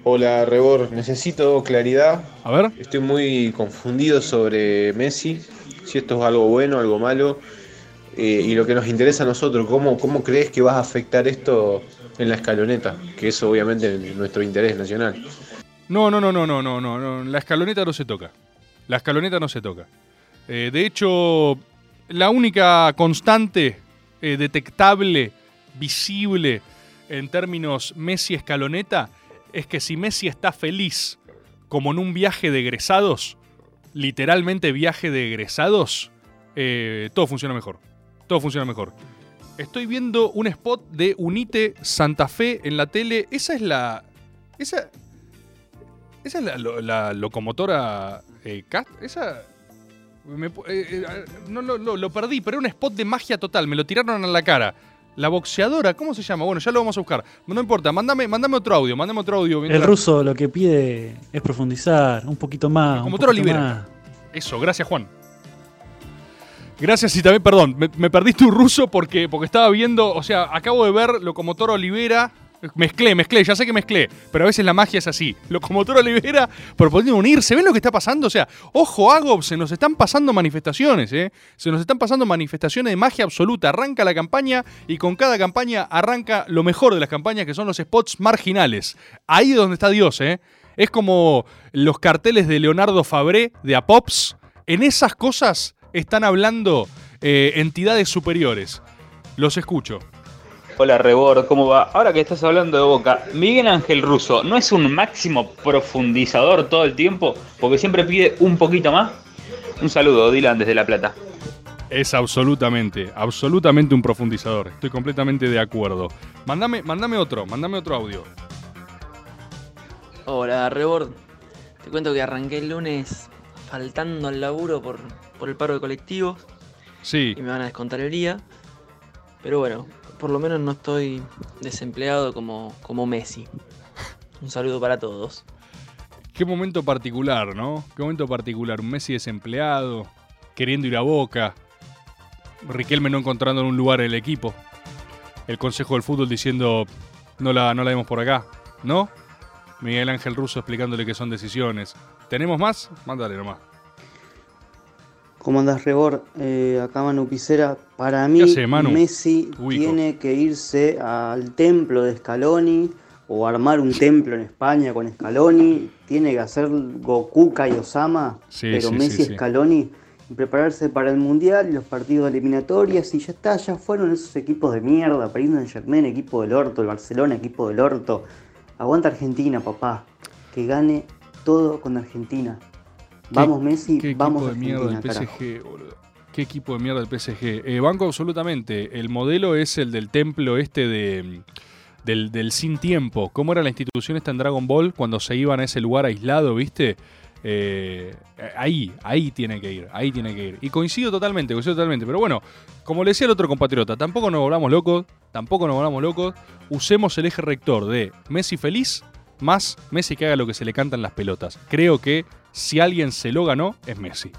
Hola, Rebor. Necesito claridad. A ver. Estoy muy confundido sobre Messi. Si esto es algo bueno, algo malo. Eh, y lo que nos interesa a nosotros, ¿cómo, ¿cómo crees que va a afectar esto en la escaloneta? Que es obviamente nuestro interés nacional. No, no, no, no, no, no, no, no. La escaloneta no se toca. La escaloneta no se toca. Eh, de hecho, la única constante eh, detectable, visible en términos Messi-escaloneta es que si Messi está feliz, como en un viaje de egresados, literalmente viaje de egresados, eh, todo funciona mejor. Todo funciona mejor. Estoy viendo un spot de Unite Santa Fe en la tele. Esa es la. Esa. Esa es la, la locomotora. eh, Cat- esa. me eh, eh, no lo- lo perdí, pero era un spot de magia total. Me lo tiraron a la cara. La boxeadora, ¿cómo se llama? Bueno, ya lo vamos a buscar. No importa, mándame, mándame otro audio, mándame otro audio. El ruso lo que pide es profundizar un poquito más. un poquito libera. más. Eso, gracias Juan. Gracias y también, perdón, me, me perdí tu ruso porque, porque estaba viendo, o sea, acabo de ver Locomotora Olivera. Mezclé, mezclé, ya sé que mezclé, pero a veces la magia es así. Locomotora Olivera proponiendo unirse. ¿Ven lo que está pasando? O sea, ojo, Agob, se nos están pasando manifestaciones, ¿eh? Se nos están pasando manifestaciones de magia absoluta. Arranca la campaña y con cada campaña arranca lo mejor de las campañas, que son los spots marginales. Ahí es donde está Dios, ¿eh? Es como los carteles de Leonardo Fabré de Apops. En esas cosas están hablando eh, entidades superiores. Los escucho. Hola Rebor, ¿cómo va? Ahora que estás hablando de Boca, Miguel Ángel Russo, ¿no es un máximo profundizador todo el tiempo? Porque siempre pide un poquito más. Un saludo, Dylan, desde La Plata. Es absolutamente, absolutamente un profundizador. Estoy completamente de acuerdo. Mándame, mándame otro, mándame otro audio. Hola, Rebord. Te cuento que arranqué el lunes faltando al laburo por, por el paro de colectivos. Sí. Y me van a descontar el día. Pero bueno, por lo menos no estoy desempleado como, como Messi. Un saludo para todos. Qué momento particular, ¿no? Qué momento particular. Un Messi desempleado, queriendo ir a Boca. Riquelme no encontrando un lugar en el equipo. El Consejo del Fútbol diciendo, no la, no la demos por acá. ¿No? Miguel Ángel Russo explicándole que son decisiones. ¿Tenemos más? Mándale nomás. ¿Cómo andás, Rebor? Eh, acá Manu Picera. Para mí, hace, Manu? Messi Ubico. tiene que irse al templo de Scaloni o armar un templo en España con Scaloni. Tiene que hacer Gokuka y Osama, Sí, pero sí, Messi sí. Scaloni y prepararse para el Mundial y los partidos eliminatorios y ya está, ya fueron esos equipos de mierda, Paris Saint-Germain, equipo del orto, el Barcelona, equipo del orto. Aguanta Argentina, papá. Que gane todo con Argentina. Vamos Messi, ¿Qué vamos equipo de mierda Argentina, carajo. PSG, boludo? ¿Qué equipo de mierda del PSG? Eh, banco absolutamente. El modelo es el del templo este de del, del sin tiempo. ¿Cómo era la institución esta en Dragon Ball cuando se iban a ese lugar aislado, viste? Eh, ahí, ahí tiene que ir, ahí tiene que ir. Y coincido totalmente, coincido totalmente. Pero bueno, como le decía el otro compatriota, tampoco nos volvamos locos, tampoco nos volvamos locos. Usemos el eje rector de Messi feliz más Messi que haga lo que se le cantan las pelotas. Creo que si alguien se lo ganó, es Messi.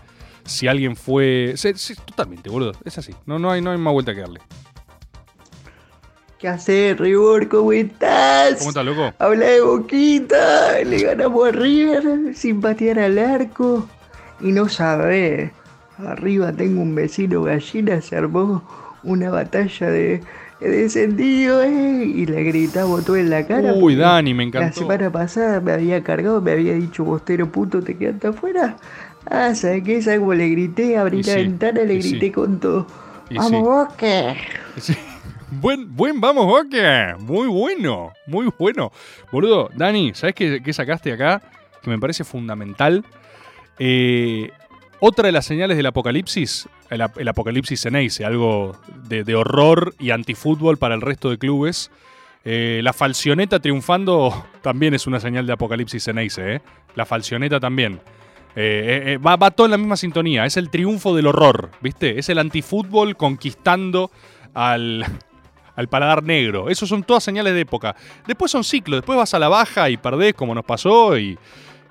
Si alguien fue. sí, sí, totalmente, boludo. Es así. No, no, hay, no hay más vuelta que darle. ¿Qué haces, Ribor? ¿Cómo estás? ¿Cómo estás, loco? Habla de Boquita, le ganamos a River sin patear al arco. Y no sabés, arriba tengo un vecino gallina, se armó una batalla de, de descendido, ¿eh? Y le gritamos todo en la cara. Uy, Dani, me La encantó. semana pasada me había cargado, me había dicho, bostero puto, te quedaste afuera. Ah, ¿sabes qué? ¿Sabes cómo le grité? Abrí Y la sí, ventana, le sí. grité con todo. Y ¡Vamos, sí. Buen, buen, vamos, Boca. Muy bueno, muy bueno. Boludo, Dani, ¿sabes qué, qué sacaste acá? Que me parece fundamental. Eh, otra de las señales del apocalipsis, el, el apocalipsis Ceneice, algo de, horror y antifútbol para el resto de clubes. Eh, la falcioneta triunfando también es una señal de apocalipsis Ceneice, ¿eh? La falcioneta también. Eh, eh, va, va todo en la misma sintonía. Es el triunfo del horror, ¿viste? Es el antifútbol conquistando al, al paladar negro. Esos son todas señales de época. Después son ciclos. Después vas a la baja y perdés como nos pasó y,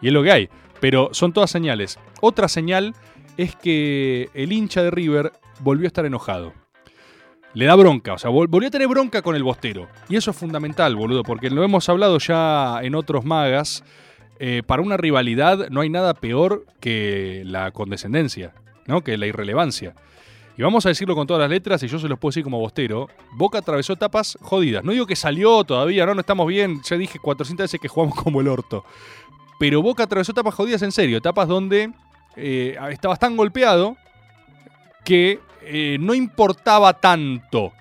y es lo que hay. Pero son todas señales. Otra señal es que el hincha de River volvió a estar enojado. Le da bronca, o sea, vol- volvió a tener bronca con el bostero. Y eso es fundamental, boludo, porque lo hemos hablado ya en otros magas. eh, para una rivalidad no hay nada peor que la condescendencia, ¿no? Que la irrelevancia. Y vamos a decirlo con todas las letras, y yo se los puedo decir como bostero. Boca atravesó etapas jodidas. No digo que salió todavía, no, no estamos bien. Ya dije 400 veces que jugamos como el orto. Pero Boca atravesó etapas jodidas en serio. Etapas donde eh, estabas tan golpeado que eh, no importaba tanto.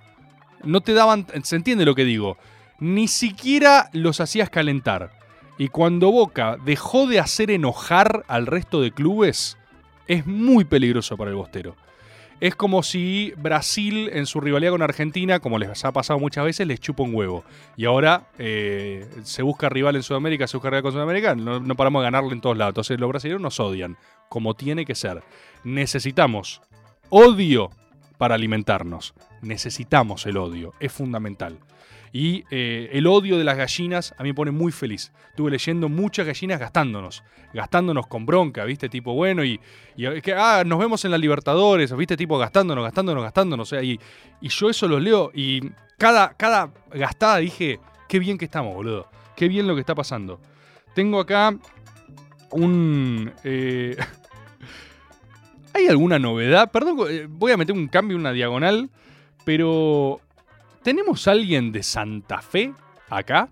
No te daban. ¿Se entiende lo que digo? Ni siquiera los hacías calentar. Y cuando Boca dejó de hacer enojar al resto de clubes, es muy peligroso para el Bostero. Es como si Brasil en su rivalidad con Argentina, como les ha pasado muchas veces, les chupa un huevo. Y ahora eh, se busca rival en Sudamérica, se busca rival con Sudamérica, no, no paramos de ganarle en todos lados. Entonces los brasileños nos odian, como tiene que ser. Necesitamos odio para alimentarnos. Necesitamos el odio, es fundamental. Y eh, el odio de las gallinas a mí me pone muy feliz. Estuve leyendo muchas gallinas gastándonos, gastándonos con bronca, ¿viste? Tipo, bueno, y, y que, ah, nos vemos en la Libertadores, ¿viste? Tipo, gastándonos, gastándonos, gastándonos. O sea, y, y yo eso los leo y cada, cada gastada dije, qué bien que estamos, boludo. Qué bien lo que está pasando. Tengo acá un... eh, ¿Hay alguna novedad? Perdón, eh, voy a meter un cambio, una diagonal, pero ¿tenemos alguien de Santa Fe acá?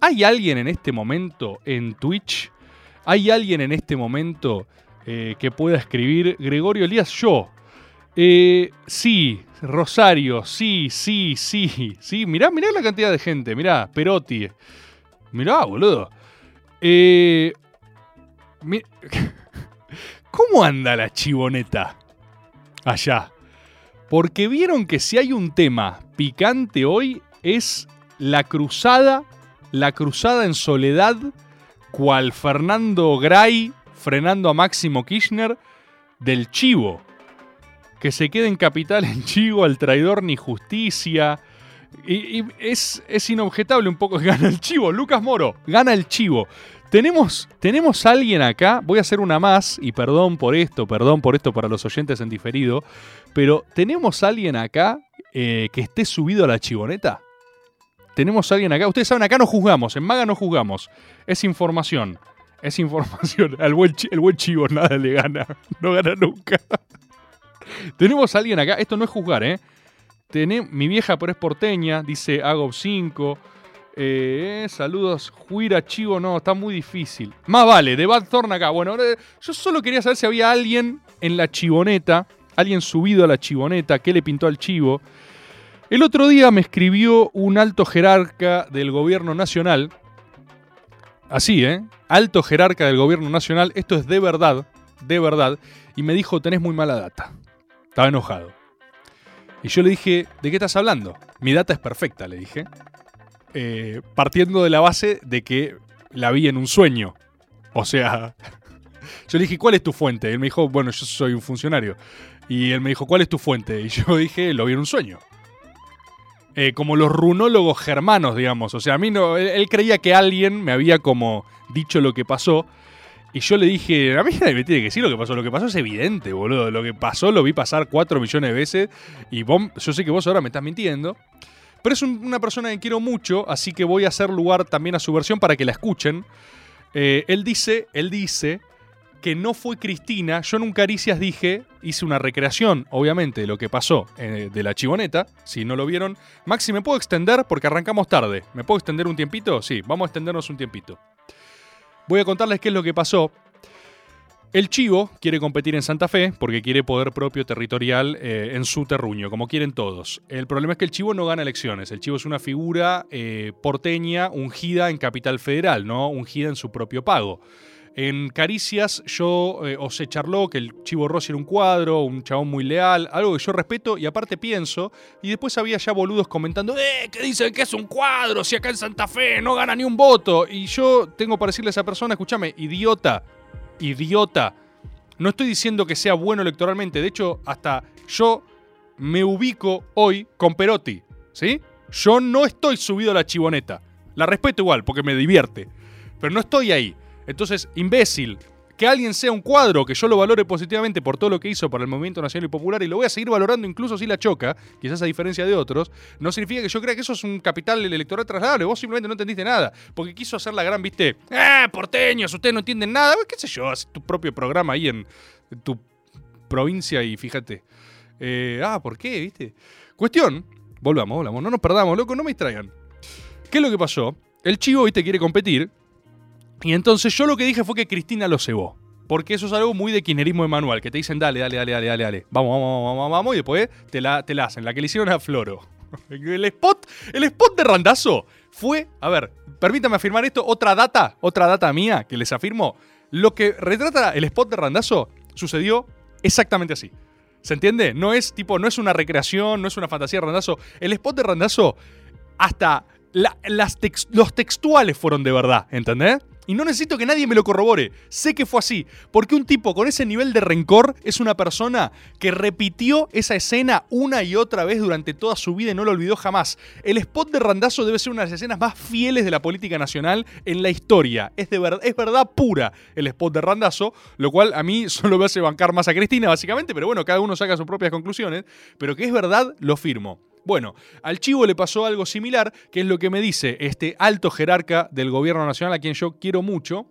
¿Hay alguien en este momento en Twitch? ¿Hay alguien en este momento eh, que pueda escribir Gregorio Elías? Yo. Eh, sí, Rosario, sí, sí, sí, sí. Mirá, mirá la cantidad de gente, mirá, Perotti. Mirá, boludo. Eh, ¿Cómo anda la chivoneta allá? Porque vieron que si hay un tema picante hoy es la cruzada, la cruzada en soledad, cual Fernando Gray frenando a Máximo Kirchner del Chivo. Que se quede en capital en Chivo, al traidor ni justicia. Y, y es, es inobjetable un poco que gana el Chivo. Lucas Moro, gana el Chivo. Tenemos, tenemos alguien acá, voy a hacer una más, y perdón por esto, perdón por esto para los oyentes en diferido, pero tenemos alguien acá eh, que esté subido a la chivoneta. Tenemos alguien acá, ustedes saben, acá no juzgamos, en Maga no juzgamos, es información, es información. Al buen el buen chivo nada le gana, no gana nunca. tenemos alguien acá, esto no es juzgar, ¿eh? Tené- mi vieja pero es porteña, dice Agob 5. Eh, saludos, Juira Chivo, no, está muy difícil. Más vale, de Bad Thorn acá. Bueno, yo solo quería saber si había alguien en la chivoneta, alguien subido a la chivoneta, qué le pintó al chivo. El otro día me escribió un alto jerarca del gobierno nacional. Así, ¿eh? Alto jerarca del gobierno nacional. Esto es de verdad, de verdad. Y me dijo, tenés muy mala data. Estaba enojado. Y yo le dije, ¿de qué estás hablando? Mi data es perfecta, le dije. Eh, partiendo de la base de que la vi en un sueño. O sea, yo le dije, ¿cuál es tu fuente? Él me dijo, bueno, yo soy un funcionario. Y él me dijo, ¿cuál es tu fuente? Y yo dije, lo vi en un sueño. Eh, como los runólogos germanos, digamos. O sea, a mí no. Él, creía que alguien me había como dicho lo que pasó. Y yo le dije, a mí nadie me tiene que decir lo que pasó. Lo que pasó es evidente, boludo. Lo que pasó lo vi pasar 4 millones de veces. Y vos- yo sé que vos ahora me estás mintiendo. Pero es un- una persona que quiero mucho, así que voy a hacer lugar también a su versión para que la escuchen. Eh, él dice, él dice que no fue Cristina. Yo en un Caricias dije, hice una recreación, obviamente, de lo que pasó eh, de la chivoneta. Si no lo vieron, Maxi, ¿me puedo extender? Porque arrancamos tarde. ¿Me puedo extender un tiempito? Sí, vamos a extendernos un tiempito. Voy a contarles qué es lo que pasó. El Chivo quiere competir en Santa Fe porque quiere poder propio territorial eh, en su terruño, como quieren todos. El problema es que el Chivo no gana elecciones. El Chivo es una figura eh, porteña ungida en Capital Federal, no ungida en su propio pago. En Caricias yo eh, os se charló que el Chivo Rossi era un cuadro, un chabón muy leal, algo que yo respeto y aparte pienso. Y después había ya boludos comentando, ¡eh! que dicen que es un cuadro, si acá en Santa Fe no gana ni un voto. Y yo tengo para decirle a esa persona, escúchame, idiota, idiota. No estoy diciendo que sea bueno electoralmente, de hecho, hasta yo me ubico hoy con Perotti, ¿sí? Yo no estoy subido a la chivoneta. La respeto igual, porque me divierte. Pero no estoy ahí. Entonces, imbécil, que alguien sea un cuadro, que yo lo valore positivamente por todo lo que hizo para el movimiento nacional y popular, y lo voy a seguir valorando incluso si la choca, quizás a diferencia de otros, no significa que yo crea que eso es un capital electoral trasladable. Vos simplemente no entendiste nada, porque quiso hacer la gran, viste, ¡eh, porteños! Ustedes no entienden nada. ¿Qué sé yo? Haz tu propio programa ahí en tu provincia y fíjate. Eh, ah, ¿por qué? ¿Viste? Cuestión, volvamos, volvamos, no nos perdamos, loco, no me distraigan. ¿Qué es lo que pasó? El chivo, viste, quiere competir. Y entonces yo lo que dije fue que Cristina lo cebó. Porque eso es algo muy de kirchnerismo de manual, que te dicen dale, dale, dale, dale, dale, dale. Vamos, vamos, vamos, vamos, y después te la, te la hacen. La que le hicieron a Floro. El spot, el spot de Randazo fue, a ver, permítame afirmar esto, otra data, otra data mía que les afirmo. Lo que retrata el spot de Randazo sucedió exactamente así. ¿Se entiende? No es tipo, no es una recreación, no es una fantasía de Randazo. El spot de Randazo, hasta la- las los textuales fueron de verdad, ¿entendés? Y no necesito que nadie me lo corrobore. Sé que fue así. Porque un tipo con ese nivel de rencor es una persona que repitió esa escena una y otra vez durante toda su vida y no lo olvidó jamás. El spot de Randazo debe ser una de las escenas más fieles de la política nacional en la historia. Es, de es verdad pura el spot de Randazo, lo cual a mí solo me hace bancar más a Cristina, básicamente, pero bueno, cada uno saca sus propias conclusiones. Pero que es verdad, lo firmo. Bueno, al Chivo le pasó algo similar, que es lo que me dice este alto jerarca del gobierno nacional, a quien yo quiero mucho.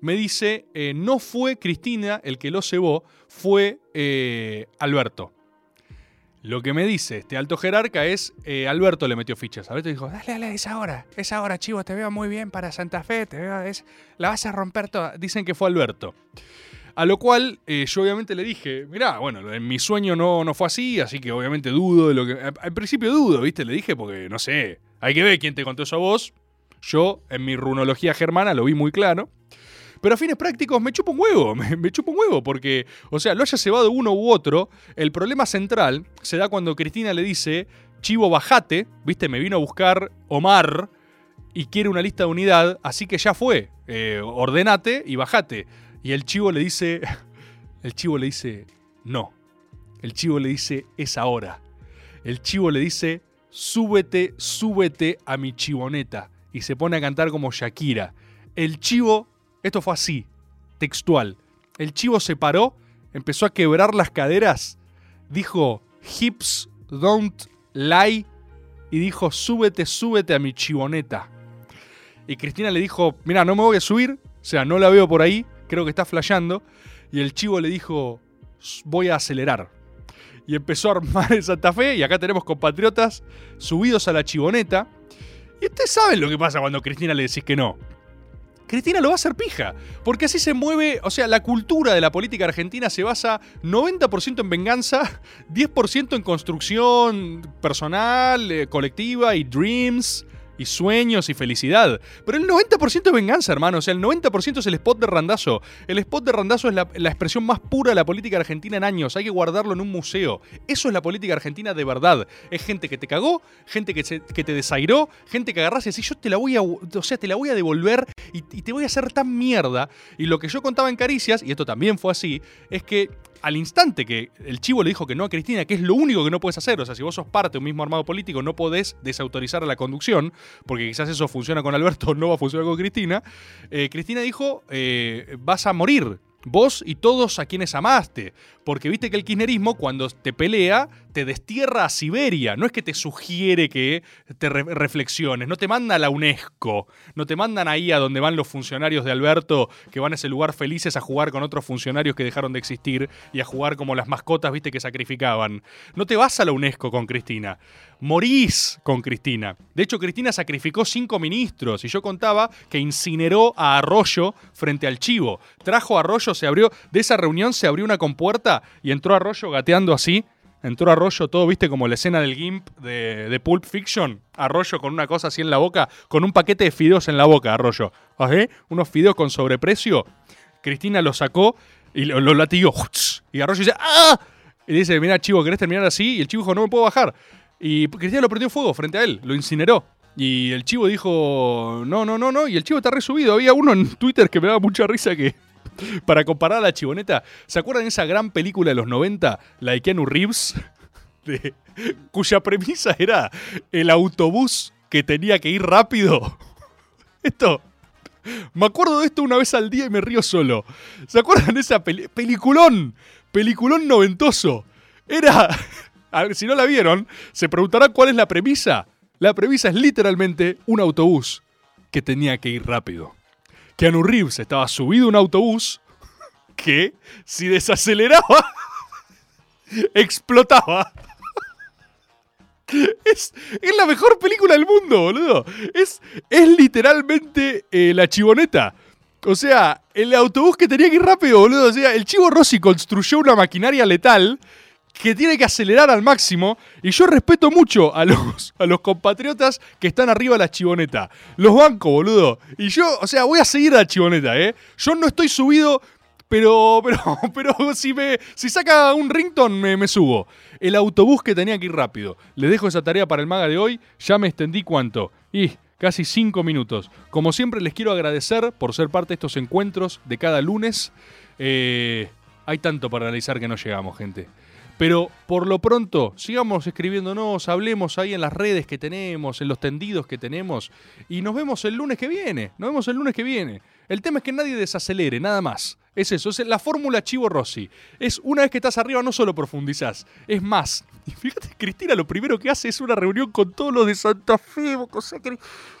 Me dice, eh, no fue Cristina el que lo cebó, fue eh, Alberto. Lo que me dice este alto jerarca es, eh, Alberto le metió fichas. Alberto dijo, dale, dale, es ahora, es ahora, Chivo, te veo muy bien para Santa Fe, te veo, la vas a romper toda. Dicen que fue Alberto. A lo cual eh, yo obviamente le dije, mirá, bueno, en mi sueño no, no fue así, así que obviamente dudo de lo que... Al principio dudo, ¿viste? Le dije porque, no sé, hay que ver quién te contó eso a vos. Yo, en mi runología germana, lo vi muy claro. Pero a fines prácticos me chupa un huevo, me, me chupa un huevo, porque, o sea, lo haya cebado uno u otro, el problema central se da cuando Cristina le dice, Chivo, bajate, viste, me vino a buscar Omar y quiere una lista de unidad, así que ya fue, eh, ordenate y bajate. Y el chivo le dice, el chivo le dice, no. El chivo le dice, es ahora. El chivo le dice, súbete, súbete a mi chivoneta. Y se pone a cantar como Shakira. El chivo Esto fue así, textual. El chivo se paró, empezó a quebrar las caderas, dijo hips don't lie y dijo súbete, súbete a mi chivoneta. Y Cristina le dijo, mira, no me voy a subir, o sea, no la veo por ahí, creo que está flasheando. Y el chivo le dijo, voy a acelerar. Y empezó a armar en Santa Fe, y acá tenemos compatriotas subidos a la chivoneta. Y ustedes saben lo que pasa cuando a Cristina le decís que no. Cristina lo va a hacer pija. Porque así se mueve, o sea, la cultura de la política argentina se basa 90% en venganza, 10% en construcción personal, eh, colectiva y dreams. Y sueños y felicidad. Pero el 90% es venganza, hermano. O sea, el 90% es el spot de Randazo. El spot de Randazo es la, expresión más pura de la política argentina en años. Hay que guardarlo en un museo. Eso es la política argentina de verdad. Es gente que te cagó, gente que te desairó, gente que agarrás y decís, yo te la voy a, o sea, te la voy a devolver y, y te voy a hacer tan mierda. Y lo que yo contaba en Caricias, y esto también fue así, es que al instante que el chivo le dijo que no a Cristina, que es lo único que no puedes hacer, o sea, si vos sos parte de un mismo armado político, no podés desautorizar a la conducción, porque quizás eso funciona con Alberto, no va a funcionar con Cristina, eh, Cristina dijo, eh, vas a morir. Vos y todos a quienes amaste. Porque viste que el kirchnerismo, cuando te pelea, te destierra a Siberia. No es que te sugiere que te re- reflexiones. No te manda a la UNESCO. No te mandan ahí a donde van los funcionarios de Alberto, que van a ese lugar felices a jugar con otros funcionarios que dejaron de existir y a jugar como las mascotas, viste, que sacrificaban. No te vas a la UNESCO con Cristina. Morís con Cristina. De hecho, Cristina sacrificó cinco ministros y yo contaba que incineró a Arroyo frente al chivo. Trajo a Arroyo, se abrió, de esa reunión se abrió una compuerta y entró Arroyo gateando así. Entró Arroyo todo, viste, como la escena del GIMP de, de Pulp Fiction. Arroyo con una cosa así en la boca, con un paquete de fideos en la boca, Arroyo. ¿Ajá? Unos fideos con sobreprecio. Cristina lo sacó y lo, lo latigó. Y Arroyo dice, ¡ah! Y dice, mira, chivo, ¿querés terminar así? Y el chivo dijo, no me puedo bajar. Y Cristina lo prendió fuego frente a él, lo incineró. Y el chivo dijo, no, no, no, no. Y el chivo está resubido. Había uno en Twitter que me daba mucha risa que, para comparar a la chivoneta, ¿se acuerdan de esa gran película de los 90, la de Keanu Reeves? Cuya premisa era el autobús que tenía que ir rápido. Esto. Me acuerdo de esto una vez al día y me río solo. ¿Se acuerdan de esa peli- peliculón? Peliculón noventoso. Era. A ver, si no la vieron, se preguntarán cuál es la premisa. La premisa es literalmente un autobús que tenía que ir rápido. Keanu Reeves estaba subido un autobús que, si desaceleraba, explotaba. Es, es la mejor película del mundo, boludo. Es, es literalmente eh, la chivoneta. O sea, el autobús que tenía que ir rápido, boludo. O sea, el chivo Rossi construyó una maquinaria letal que tiene que acelerar al máximo. Y yo respeto mucho a los, a los compatriotas que están arriba de la chivoneta. Los banco, boludo. Y yo, o sea, voy a seguir la chivoneta, ¿eh? Yo no estoy subido, pero, pero, pero si me, si saca un rington me, me subo. El autobús que tenía que ir rápido. Les dejo esa tarea para el maga de hoy. Ya me extendí cuánto. Y casi cinco minutos. Como siempre les quiero agradecer por ser parte de estos encuentros de cada lunes. Eh, hay tanto para analizar que no llegamos, gente. Pero por lo pronto, sigamos escribiéndonos, hablemos ahí en las redes que tenemos, en los tendidos que tenemos. Y nos vemos el lunes que viene. Nos vemos el lunes que viene. El tema es que nadie desacelere, nada más. Es eso, es la fórmula Chivo Rossi. Es una vez que estás arriba no solo profundizás, es más. Y fíjate, Cristina lo primero que hace es una reunión con todos los de Santa Fe. O sea, que-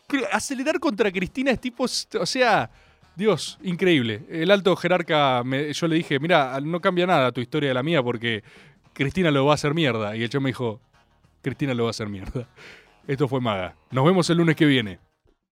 que acelerar contra Cristina es tipo, o sea, Dios, increíble. El alto jerarca, yo le dije, mira, no cambia nada tu historia de la mía porque Cristina lo va a hacer mierda. Y el chavo me dijo, Cristina lo va a hacer mierda. Esto fue Maga. Nos vemos el lunes que viene.